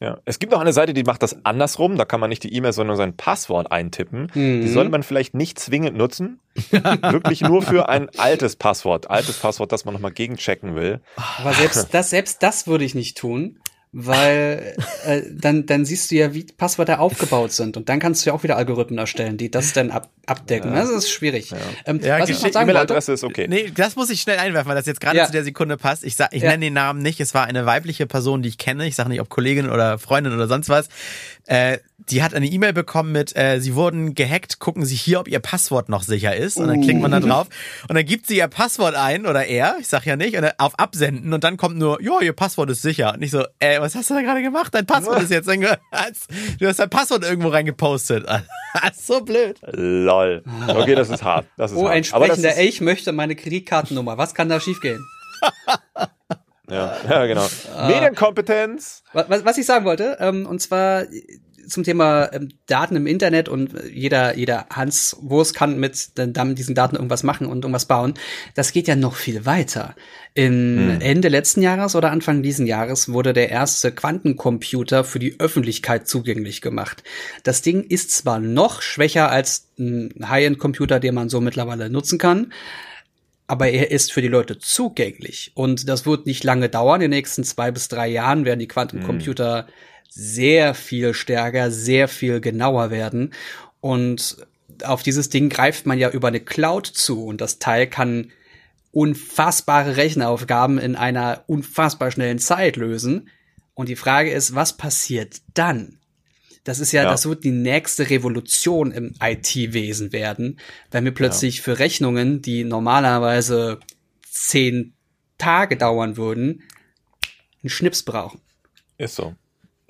Ja. Es gibt auch eine Seite, die macht das andersrum. Da kann man nicht die E-Mail, sondern sein Passwort eintippen. Mhm. Die sollte man vielleicht nicht zwingend nutzen. Wirklich nur für ein altes Passwort. Altes Passwort, das man nochmal gegenchecken will. Aber selbst das, selbst das würde ich nicht tun weil äh, dann, dann siehst du ja, wie Passwörter aufgebaut sind und dann kannst du ja auch wieder Algorithmen erstellen, die das dann ab, abdecken. Ja. Das ist schwierig. Ja, ähm, ja was ich noch sagen E-Mail-Adresse ist okay. Nee, das muss ich schnell einwerfen, weil das jetzt gerade ja. zu der Sekunde passt. Ich sag, ich ja. nenne den Namen nicht. Es war eine weibliche Person, die ich kenne. Ich sage nicht, ob Kollegin oder Freundin oder sonst was. Äh, die hat eine E-Mail bekommen mit, äh, sie wurden gehackt, gucken Sie hier, ob Ihr Passwort noch sicher ist. Und dann klickt man da uh. drauf und dann gibt sie ihr Passwort ein oder er, ich sag ja nicht, und auf Absenden und dann kommt nur, ja, Ihr Passwort ist sicher. Und ich so, äh, was hast du da gerade gemacht? Dein Passwort ist jetzt, du hast dein Passwort irgendwo reingepostet. so blöd. Lol. Okay, das ist hart. Das ist oh, hart. ein sprechender Elch möchte meine Kreditkartennummer. Was kann da schiefgehen? Ja, ja genau. Ah. Medienkompetenz. Was, was ich sagen wollte, ähm, und zwar zum Thema ähm, Daten im Internet und jeder, jeder Hans Wurst kann mit dann diesen Daten irgendwas machen und irgendwas bauen. Das geht ja noch viel weiter. Im hm. Ende letzten Jahres oder Anfang diesen Jahres wurde der erste Quantencomputer für die Öffentlichkeit zugänglich gemacht. Das Ding ist zwar noch schwächer als ein High-End-Computer, den man so mittlerweile nutzen kann, aber er ist für die Leute zugänglich. Und das wird nicht lange dauern. In den nächsten zwei bis drei Jahren werden die Quantencomputer hm. Sehr viel stärker, sehr viel genauer werden. Und auf dieses Ding greift man ja über eine Cloud zu. Und das Teil kann unfassbare Rechenaufgaben in einer unfassbar schnellen Zeit lösen. Und die Frage ist, was passiert dann? Das ist ja, ja, das wird die nächste Revolution im IT-Wesen werden, wenn wir plötzlich ja. für Rechnungen, die normalerweise zehn Tage dauern würden, einen Schnips brauchen. Ist so.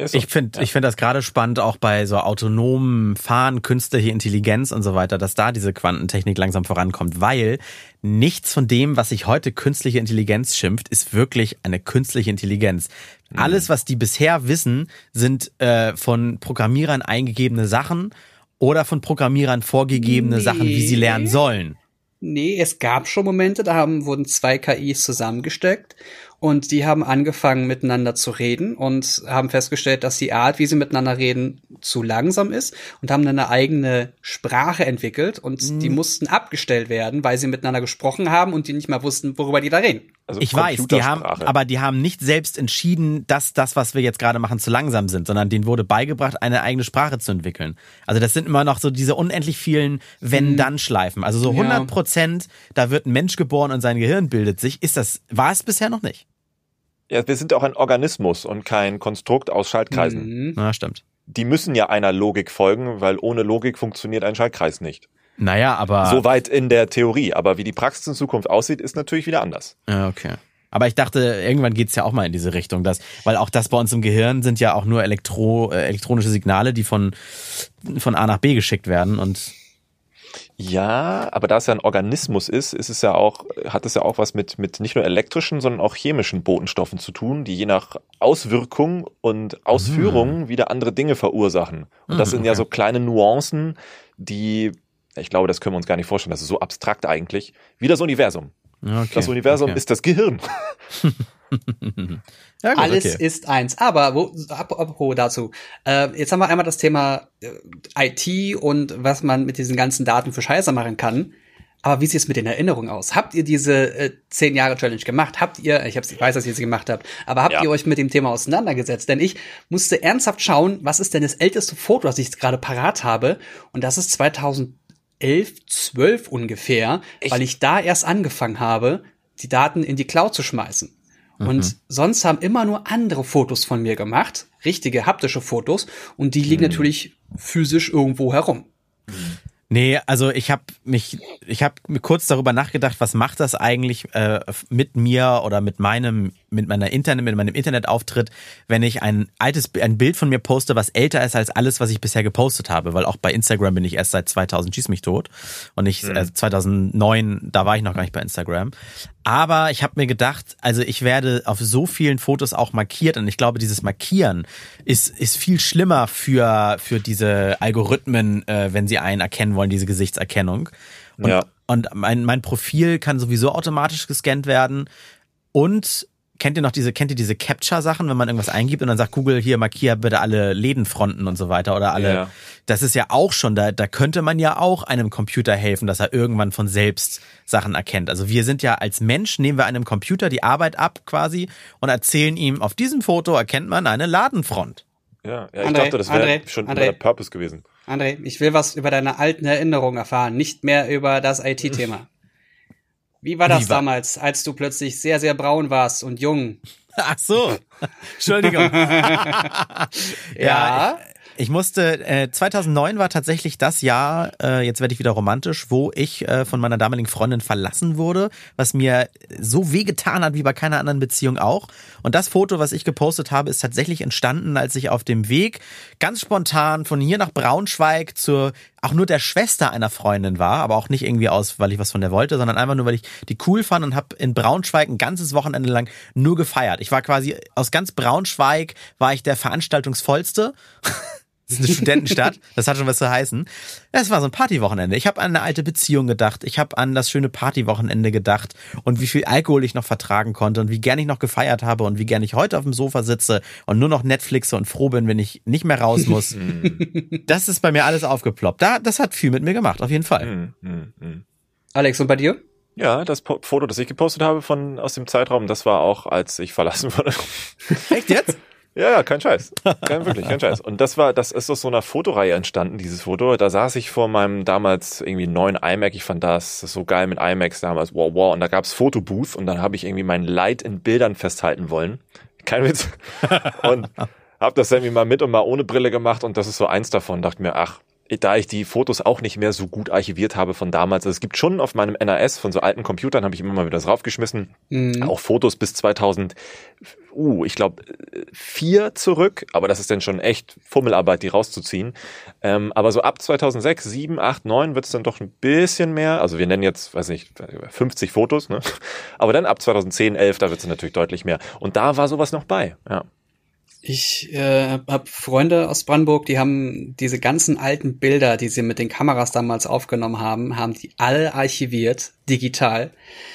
So. Ich finde ja. ich finde das gerade spannend, auch bei so autonomen Fahren, künstliche Intelligenz und so weiter, dass da diese Quantentechnik langsam vorankommt, weil nichts von dem, was sich heute künstliche Intelligenz schimpft, ist wirklich eine künstliche Intelligenz. Mhm. Alles, was die bisher wissen, sind äh, von Programmierern eingegebene Sachen oder von Programmierern vorgegebene nee. Sachen, wie sie lernen sollen. Nee, es gab schon Momente, da haben, wurden zwei KIs zusammengesteckt und die haben angefangen miteinander zu reden und haben festgestellt, dass die Art, wie sie miteinander reden, zu langsam ist und haben dann eine eigene Sprache entwickelt und mhm. die mussten abgestellt werden, weil sie miteinander gesprochen haben und die nicht mehr wussten, worüber die da reden. Also ich weiß, die haben, aber die haben nicht selbst entschieden, dass das, was wir jetzt gerade machen, zu langsam sind, sondern denen wurde beigebracht, eine eigene Sprache zu entwickeln. Also das sind immer noch so diese unendlich vielen Wenn-Dann-Schleifen. Also so 100 Prozent, da wird ein Mensch geboren und sein Gehirn bildet sich. Ist das, war es bisher noch nicht? Ja, wir sind auch ein Organismus und kein Konstrukt aus Schaltkreisen. Mhm. Ja, stimmt. Die müssen ja einer Logik folgen, weil ohne Logik funktioniert ein Schaltkreis nicht. Naja, aber. Soweit in der Theorie. Aber wie die Praxis in Zukunft aussieht, ist natürlich wieder anders. Ja, okay. Aber ich dachte, irgendwann geht's ja auch mal in diese Richtung, dass, weil auch das bei uns im Gehirn sind ja auch nur Elektro, äh, elektronische Signale, die von, von A nach B geschickt werden und ja, aber da es ja ein Organismus ist, ist es ja auch, hat es ja auch was mit, mit nicht nur elektrischen, sondern auch chemischen Botenstoffen zu tun, die je nach Auswirkung und Ausführung mhm. wieder andere Dinge verursachen. Und das mhm, sind ja so kleine Nuancen, die, ich glaube, das können wir uns gar nicht vorstellen, das ist so abstrakt eigentlich, wie das Universum. Okay, das Universum okay. ist das Gehirn. ja, gut, Alles okay. ist eins. Aber wo, apropos dazu, äh, jetzt haben wir einmal das Thema äh, IT und was man mit diesen ganzen Daten für Scheiße machen kann. Aber wie sieht es mit den Erinnerungen aus? Habt ihr diese äh, zehn Jahre Challenge gemacht? Habt ihr, ich, hab's, ich weiß, dass ihr sie gemacht habt, aber habt ja. ihr euch mit dem Thema auseinandergesetzt? Denn ich musste ernsthaft schauen, was ist denn das älteste Foto, das ich jetzt gerade parat habe? Und das ist 2011, 12 ungefähr, Echt? weil ich da erst angefangen habe, die Daten in die Cloud zu schmeißen. Und mhm. sonst haben immer nur andere Fotos von mir gemacht, richtige haptische Fotos, und die liegen mhm. natürlich physisch irgendwo herum. Nee, also ich habe mich, ich habe mir kurz darüber nachgedacht, was macht das eigentlich äh, mit mir oder mit meinem, mit meiner Internet, mit meinem Internetauftritt, wenn ich ein altes, ein Bild von mir poste, was älter ist als alles, was ich bisher gepostet habe, weil auch bei Instagram bin ich erst seit 2000 schieß mich tot und ich mhm. äh, 2009, da war ich noch gar nicht bei Instagram. Aber ich habe mir gedacht, also ich werde auf so vielen Fotos auch markiert und ich glaube, dieses Markieren ist, ist viel schlimmer für, für diese Algorithmen, äh, wenn sie einen erkennen wollen, diese Gesichtserkennung. Und, ja. und mein, mein Profil kann sowieso automatisch gescannt werden. Und kennt ihr noch diese, kennt ihr diese Capture-Sachen, wenn man irgendwas eingibt und dann sagt Google, hier markier bitte alle Lädenfronten und so weiter oder alle. Ja. Das ist ja auch schon, da, da könnte man ja auch einem Computer helfen, dass er irgendwann von selbst Sachen erkennt. Also wir sind ja als Mensch, nehmen wir einem Computer die Arbeit ab quasi und erzählen ihm, auf diesem Foto erkennt man eine Ladenfront. Ja, ja ich André, dachte, das wäre schon André, der Purpose gewesen. André, ich will was über deine alten Erinnerungen erfahren, nicht mehr über das IT-Thema. Wie war das Wie war damals, als du plötzlich sehr, sehr braun warst und jung? Ach so. Entschuldigung. ja. ja. Ich musste, äh, 2009 war tatsächlich das Jahr, äh, jetzt werde ich wieder romantisch, wo ich äh, von meiner damaligen Freundin verlassen wurde, was mir so wehgetan hat wie bei keiner anderen Beziehung auch. Und das Foto, was ich gepostet habe, ist tatsächlich entstanden, als ich auf dem Weg ganz spontan von hier nach Braunschweig zur auch nur der Schwester einer Freundin war, aber auch nicht irgendwie aus, weil ich was von der wollte, sondern einfach nur, weil ich die cool fand und habe in Braunschweig ein ganzes Wochenende lang nur gefeiert. Ich war quasi aus ganz Braunschweig war ich der veranstaltungsvollste. Das ist eine Studentenstadt. Das hat schon was zu heißen. Das war so ein Partywochenende. Ich habe an eine alte Beziehung gedacht. Ich habe an das schöne Partywochenende gedacht und wie viel Alkohol ich noch vertragen konnte und wie gern ich noch gefeiert habe und wie gern ich heute auf dem Sofa sitze und nur noch Netflixe und froh bin, wenn ich nicht mehr raus muss. das ist bei mir alles aufgeploppt. Da, das hat viel mit mir gemacht, auf jeden Fall. Hm, hm. Alex, und bei dir? Ja, das po Foto, das ich gepostet habe von aus dem Zeitraum, das war auch, als ich verlassen wurde. Echt jetzt? Ja, ja, kein Scheiß. Kein, wirklich, kein Scheiß. Und das war, das ist aus so einer Fotoreihe entstanden, dieses Foto. Da saß ich vor meinem damals irgendwie neuen iMac. Ich fand das so geil mit iMacs damals. Wow, wow. Und da gab's Fotobooth und dann habe ich irgendwie mein Leid in Bildern festhalten wollen. Kein Witz. Und hab das irgendwie mal mit und mal ohne Brille gemacht und das ist so eins davon. Dachte mir, ach, da ich die Fotos auch nicht mehr so gut archiviert habe von damals. Also es gibt schon auf meinem NAS von so alten Computern, habe ich immer mal wieder draufgeschmissen. Mhm. Auch Fotos bis 2000, uh, ich glaube, vier zurück, aber das ist dann schon echt Fummelarbeit, die rauszuziehen. Ähm, aber so ab 2006, 7, 8, 9 wird es dann doch ein bisschen mehr. Also wir nennen jetzt, weiß nicht, 50 Fotos, ne? Aber dann ab 2010, 11, da wird es natürlich deutlich mehr. Und da war sowas noch bei, ja. Ich äh, habe Freunde aus Brandenburg, die haben diese ganzen alten Bilder, die sie mit den Kameras damals aufgenommen haben, haben die alle archiviert, digital.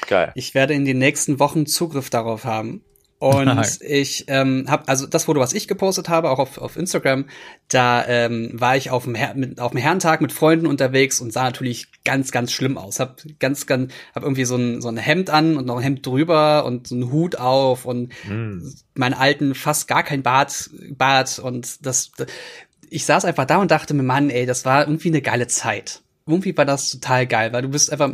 Geil. Ich werde in den nächsten Wochen Zugriff darauf haben. Und ich ähm, habe, also das Foto, was ich gepostet habe, auch auf, auf Instagram, da ähm, war ich auf dem, Her mit, auf dem Herrentag mit Freunden unterwegs und sah natürlich ganz, ganz schlimm aus. Hab ganz, ganz, hab irgendwie so ein, so ein Hemd an und noch ein Hemd drüber und so einen Hut auf und meinen alten fast gar kein Bart, Bart und das, ich saß einfach da und dachte mir, Mann, ey, das war irgendwie eine geile Zeit. Irgendwie war das total geil, weil du bist einfach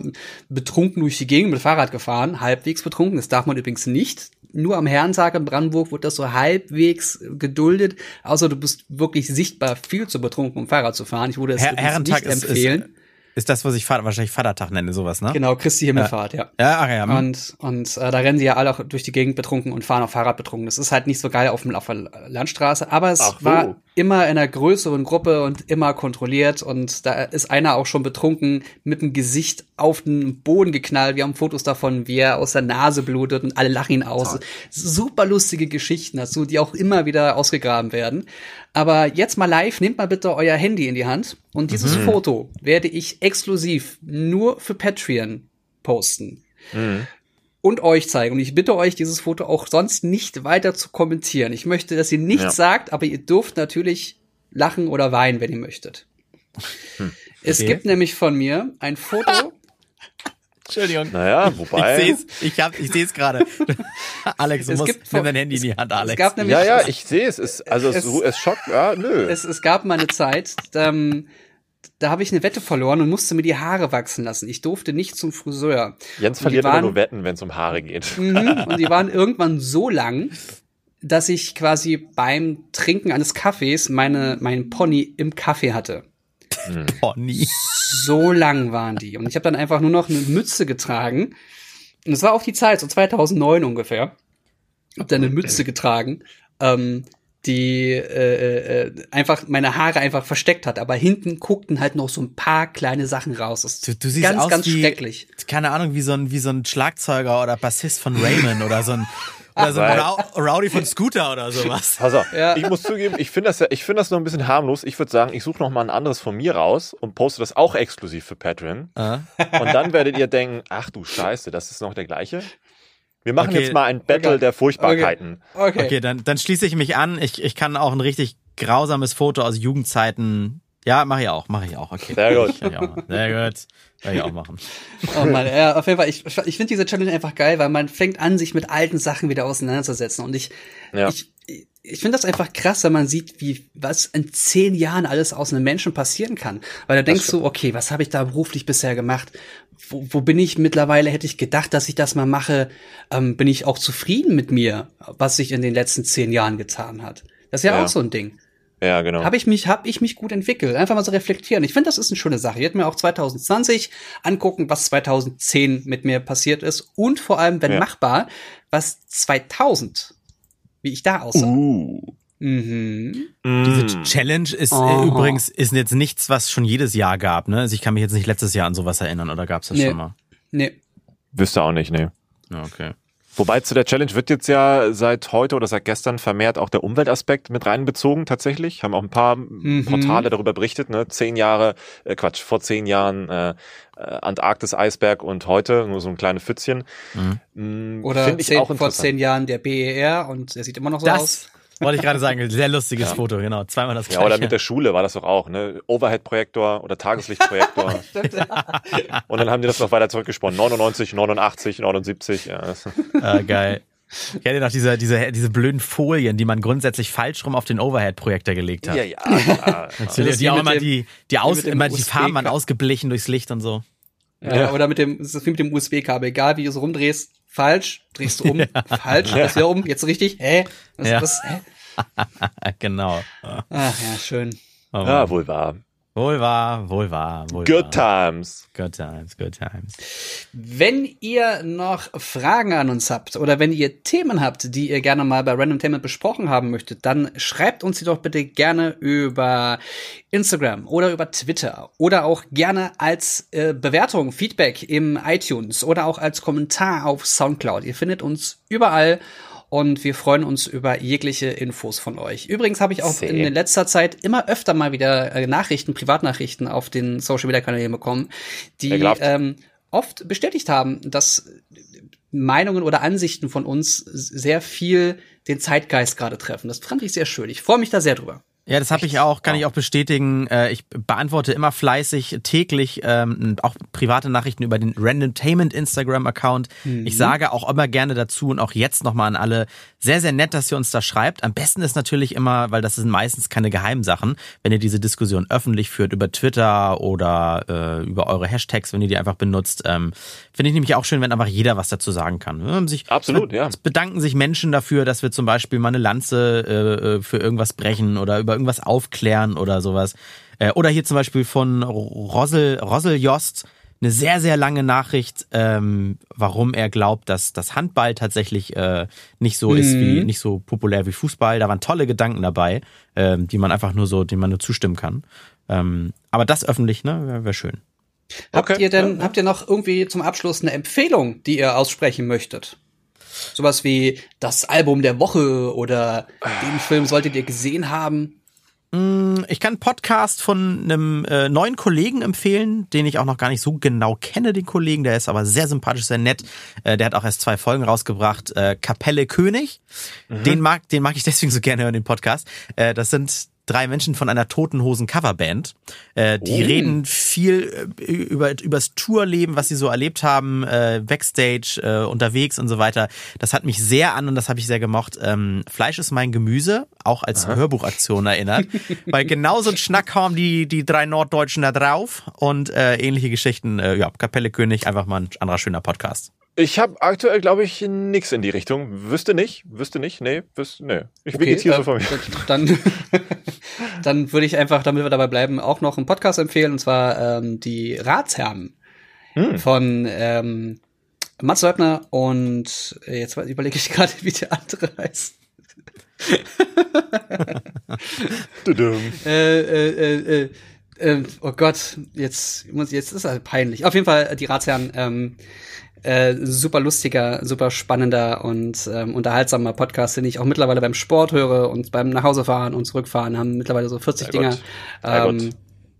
betrunken durch die Gegend mit Fahrrad gefahren, halbwegs betrunken. Das darf man übrigens nicht. Nur am Herrentag in Brandenburg wird das so halbwegs geduldet, außer du bist wirklich sichtbar viel zu betrunken, um Fahrrad zu fahren. Ich würde es Her Herrentag nicht ist, ist, empfehlen. Ist das, was ich Vater, wahrscheinlich Vatertag nenne, sowas, ne? genau, Christi Himmelfahrt, ja. Ja, ach ja. hm. Und, und äh, da rennen die ja alle auch durch die Gegend betrunken und fahren auf Fahrrad betrunken. Das ist halt nicht so geil auf, dem, auf der Landstraße, aber es Ach war immer in einer größeren Gruppe und immer kontrolliert und da ist einer auch schon betrunken mit dem Gesicht auf den Boden geknallt. Wir haben Fotos davon, wie er aus der Nase blutet und alle lachen ihn aus. Super lustige Geschichten dazu, die auch immer wieder ausgegraben werden. Aber jetzt mal live, nehmt mal bitte euer Handy in die Hand und dieses Foto werde ich exklusiv nur für Patreon posten und euch zeigen. Und ich bitte euch, dieses Foto auch sonst nicht weiter zu kommentieren. Ich möchte, dass ihr nichts Ja. sagt, aber ihr dürft natürlich lachen oder weinen, wenn ihr möchtet. Es Okay. gibt nämlich von mir ein Foto. Entschuldigung. Naja, wobei. Ich seh's, ich hab, ich seh's gerade. Alex, du Es musst, gibt nimm dein Handy in die Hand, Alex. Es gab nämlich Ja, ja, ich sehe es. es also es, Es- es, es schockt, ja, nö. es, es gab mal eine Zeit, ähm, da habe ich eine Wette verloren und musste mir die Haare wachsen lassen. Ich durfte nicht zum Friseur. Jens verliert immer waren- nur Wetten, wenn es um Haare geht. Mhm, und die waren irgendwann so lang, dass ich quasi beim Trinken eines Kaffees meine, meinen Pony im Kaffee hatte. oh, nie. So lang waren die. Und ich habe dann einfach nur noch eine Mütze getragen. Und es war auch die Zeit, so 2009 ungefähr. Hab dann eine Mütze getragen, ähm, die äh, äh, einfach meine Haare einfach versteckt hat. Aber hinten guckten halt noch so ein paar kleine Sachen raus. Das ist Du, du siehst ganz, aus ganz wie, schrecklich. keine Ahnung, wie so ein, wie so ein Schlagzeuger oder Bassist von Raymond oder so ein, oder so ein Rau- Rowdy von Scooter oder sowas. Pass auf, Ja. ich muss zugeben, ich finde das ja, ich finde das noch ein bisschen harmlos. Ich würde sagen, ich suche noch mal ein anderes von mir raus und poste das auch exklusiv für Patreon. Äh? Und dann werdet ihr denken, ach du Scheiße, das ist noch der gleiche. Wir machen Okay. jetzt mal ein Battle Okay. der Furchtbarkeiten. Okay. Okay, dann, dann schließe ich mich an. Ich, ich kann auch ein richtig grausames Foto aus Jugendzeiten. Ja, mache ich auch, mache ich auch. Okay. Sehr gut. Kann ich auch machen. Sehr gut. Kann ich auch machen. Oh Mann, ja, auf jeden Fall, ich, ich finde diese Challenge einfach geil, weil man fängt an, sich mit alten Sachen wieder auseinanderzusetzen. Und ich, Ja. ich, ich finde das einfach krass, wenn man sieht, wie was in zehn Jahren alles aus einem Menschen passieren kann. Weil da denkst du, okay, was habe ich da beruflich bisher gemacht? Wo, wo bin ich mittlerweile? Hätte ich gedacht, dass ich das mal mache? Ähm, bin ich auch zufrieden mit mir, was sich in den letzten zehn Jahren getan hat? Das ist ja, Ja. auch so ein Ding. Ja, genau. Habe ich mich, habe ich mich gut entwickelt? Einfach mal so reflektieren. Ich finde, das ist eine schöne Sache. Ich werde mir auch 2020 angucken, was 2010 mit mir passiert ist und vor allem, wenn Ja. machbar, was 2000, wie ich da aussah. Uh. Mhm. Diese Challenge ist Oh. übrigens ist jetzt nichts, was schon jedes Jahr gab. Ne? Also ich kann mich jetzt nicht letztes Jahr an sowas erinnern oder gab's das Nee. schon mal? Nee. Wüsste auch nicht, nee. Ja, okay. Wobei zu der Challenge wird jetzt ja seit heute oder seit gestern vermehrt auch der Umweltaspekt mit reinbezogen tatsächlich. Haben auch ein paar Mhm. Portale darüber berichtet, ne? Zehn Jahre, äh, Quatsch, vor zehn Jahren äh, äh, Antarktis-Eisberg und heute nur so ein kleines Pfützchen. Mhm. Oder Finde ich zehn, auch vor zehn Jahren der BER und er sieht immer noch so aus. Wollte ich gerade sagen. Sehr lustiges Foto, genau. Zweimal das Ja, gleiche. oder mit der Schule war das doch auch, ne? Overhead-Projektor oder Tageslichtprojektor. und dann haben die das noch weiter zurückgesponnen. 99, 89, 79. Ja. das- Ah, geil. Ich hätte noch diese, diese, diese blöden Folien, die man grundsätzlich falsch rum auf den Overhead-Projektor gelegt hat. ja, ja, klar. Natürlich, die wie auch immer dem- die, die, aus, immer die Farben waren ausgeblichen durchs Licht und so. Ja, Ja. Oder mit dem, das ist wie mit dem USB-Kabel. Egal, wie du es rumdrehst, falsch, drehst du um, falsch, drehst wieder um, jetzt richtig, hä? Was, Ja. was, hä? genau. Ach ja, schön. Oh, Ja, wohl wahr. Wohl wahr, wohl wahr, wohl Good wahr. times. Good times, good times. Wenn ihr noch Fragen an uns habt oder wenn ihr Themen habt, die ihr gerne mal bei Random Tainment besprochen haben möchtet, dann schreibt uns die doch bitte gerne über Instagram oder über Twitter oder auch gerne als äh, Bewertung, Feedback im iTunes oder auch als Kommentar auf Soundcloud. Ihr findet uns überall. Und wir freuen uns über jegliche Infos von euch. Übrigens habe ich auch Sehr. in letzter Zeit immer öfter mal wieder äh, Nachrichten, Privatnachrichten auf den Social Media Kanälen bekommen, die ähm, oft bestätigt haben, dass Meinungen oder Ansichten von uns sehr viel den Zeitgeist gerade treffen. Das fand ich sehr schön. Ich freue mich da sehr drüber. Ja, das habe ich auch, kann ich auch bestätigen. Äh, Ich beantworte immer fleißig täglich ähm, auch private Nachrichten über den Randomtainment Instagram-Account. Ich sage auch immer gerne dazu und auch jetzt nochmal an alle, sehr, sehr nett, dass ihr uns da schreibt. Am besten ist natürlich immer, weil das sind meistens keine Geheimsachen, wenn ihr diese Diskussion öffentlich führt über Twitter oder äh, über eure Hashtags, wenn ihr die einfach benutzt. Ähm, Finde ich nämlich auch schön, wenn einfach jeder was dazu sagen kann. Ähm, Sich, Absolut, ja. es bedanken sich Menschen dafür, dass wir zum Beispiel mal eine Lanze äh, äh, für irgendwas brechen oder über irgendwas aufklären oder sowas. Äh, oder hier zum Beispiel von Rossel, Rossel Jost eine sehr, sehr lange Nachricht, ähm, warum er glaubt, dass das Handball tatsächlich äh, nicht so ist wie, nicht so populär wie Fußball. Da waren tolle Gedanken dabei, ähm, die man einfach nur so, denen man nur zustimmen kann. Ähm, aber das öffentlich, ne, wäre wär schön. Habt Okay. ihr denn, habt ihr noch irgendwie zum Abschluss eine Empfehlung, die ihr aussprechen möchtet? Sowas wie das Album der Woche oder den Film solltet ihr gesehen haben? Ich kann einen Podcast von einem äh, neuen Kollegen empfehlen, den ich auch noch gar nicht so genau kenne, den Kollegen. Der ist aber sehr sympathisch, sehr nett. Äh, der hat auch erst zwei Folgen rausgebracht. Äh, Kapelle König. Den mag, den mag ich deswegen so gerne hören, den Podcast. Äh, das sind drei Menschen von einer Toten Hosen Coverband. Äh, die Oh. reden viel äh, über übers Tourleben, was sie so erlebt haben, äh, Backstage, äh, unterwegs und so weiter. Das hat mich sehr an und das habe ich sehr gemocht. Ähm, Fleisch ist mein Gemüse, auch als Hörbuchaktion erinnert, weil genau so ein Schnack haben die die drei Norddeutschen da drauf und äh, ähnliche Geschichten. Äh, ja, Kapelle König, einfach mal ein anderer schöner Podcast. Ich habe aktuell, glaube ich, nix in die Richtung. Wüsste nicht, wüsste nicht, nee, wüsste, nee. Ich vegetiere so äh, von mir. Dann, dann würde ich einfach, damit wir dabei bleiben, auch noch einen Podcast empfehlen, und zwar ähm, die Ratsherren Hm. von ähm, Mats Leubner und äh, jetzt überlege ich gerade, wie der andere heißt. Tudum. Äh, äh, äh, äh, äh, oh Gott, jetzt muss jetzt ist halt peinlich. Auf jeden Fall äh, die Ratsherren. Ähm, äh, super lustiger, super spannender und ähm, unterhaltsamer Podcast, den ich auch mittlerweile beim Sport höre und beim Nachhausefahren und zurückfahren haben mittlerweile so 40 Sehr Dinger. Sehr Ähm,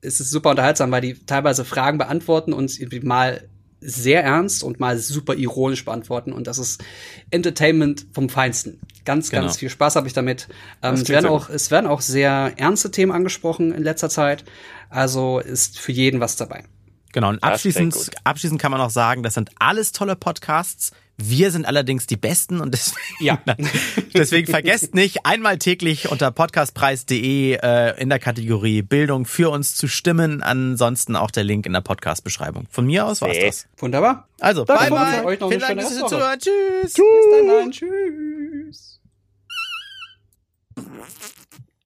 es ist super unterhaltsam, weil die teilweise Fragen beantworten und irgendwie mal sehr ernst und mal super ironisch beantworten und das ist Entertainment vom Feinsten. Ganz, ganz Genau. viel Spaß habe ich damit. Ähm, es, werden auch, es werden auch sehr ernste Themen angesprochen in letzter Zeit. Also ist für jeden was dabei. Genau, und Das abschließend, abschließend kann man auch sagen, das sind alles tolle Podcasts. Wir sind allerdings die Besten und deswegen, Ja. deswegen vergesst nicht, einmal täglich unter podcastpreis.de äh, in der Kategorie Bildung für uns zu stimmen. Ansonsten auch der Link in der Podcast-Beschreibung. Von mir aus war's Nee. das. Wunderbar. Also, Danke, bye bye. Euch noch eine Vielen Dank, ihr Restwoche. zuhört. Tschüss. Bis dann, tschüss.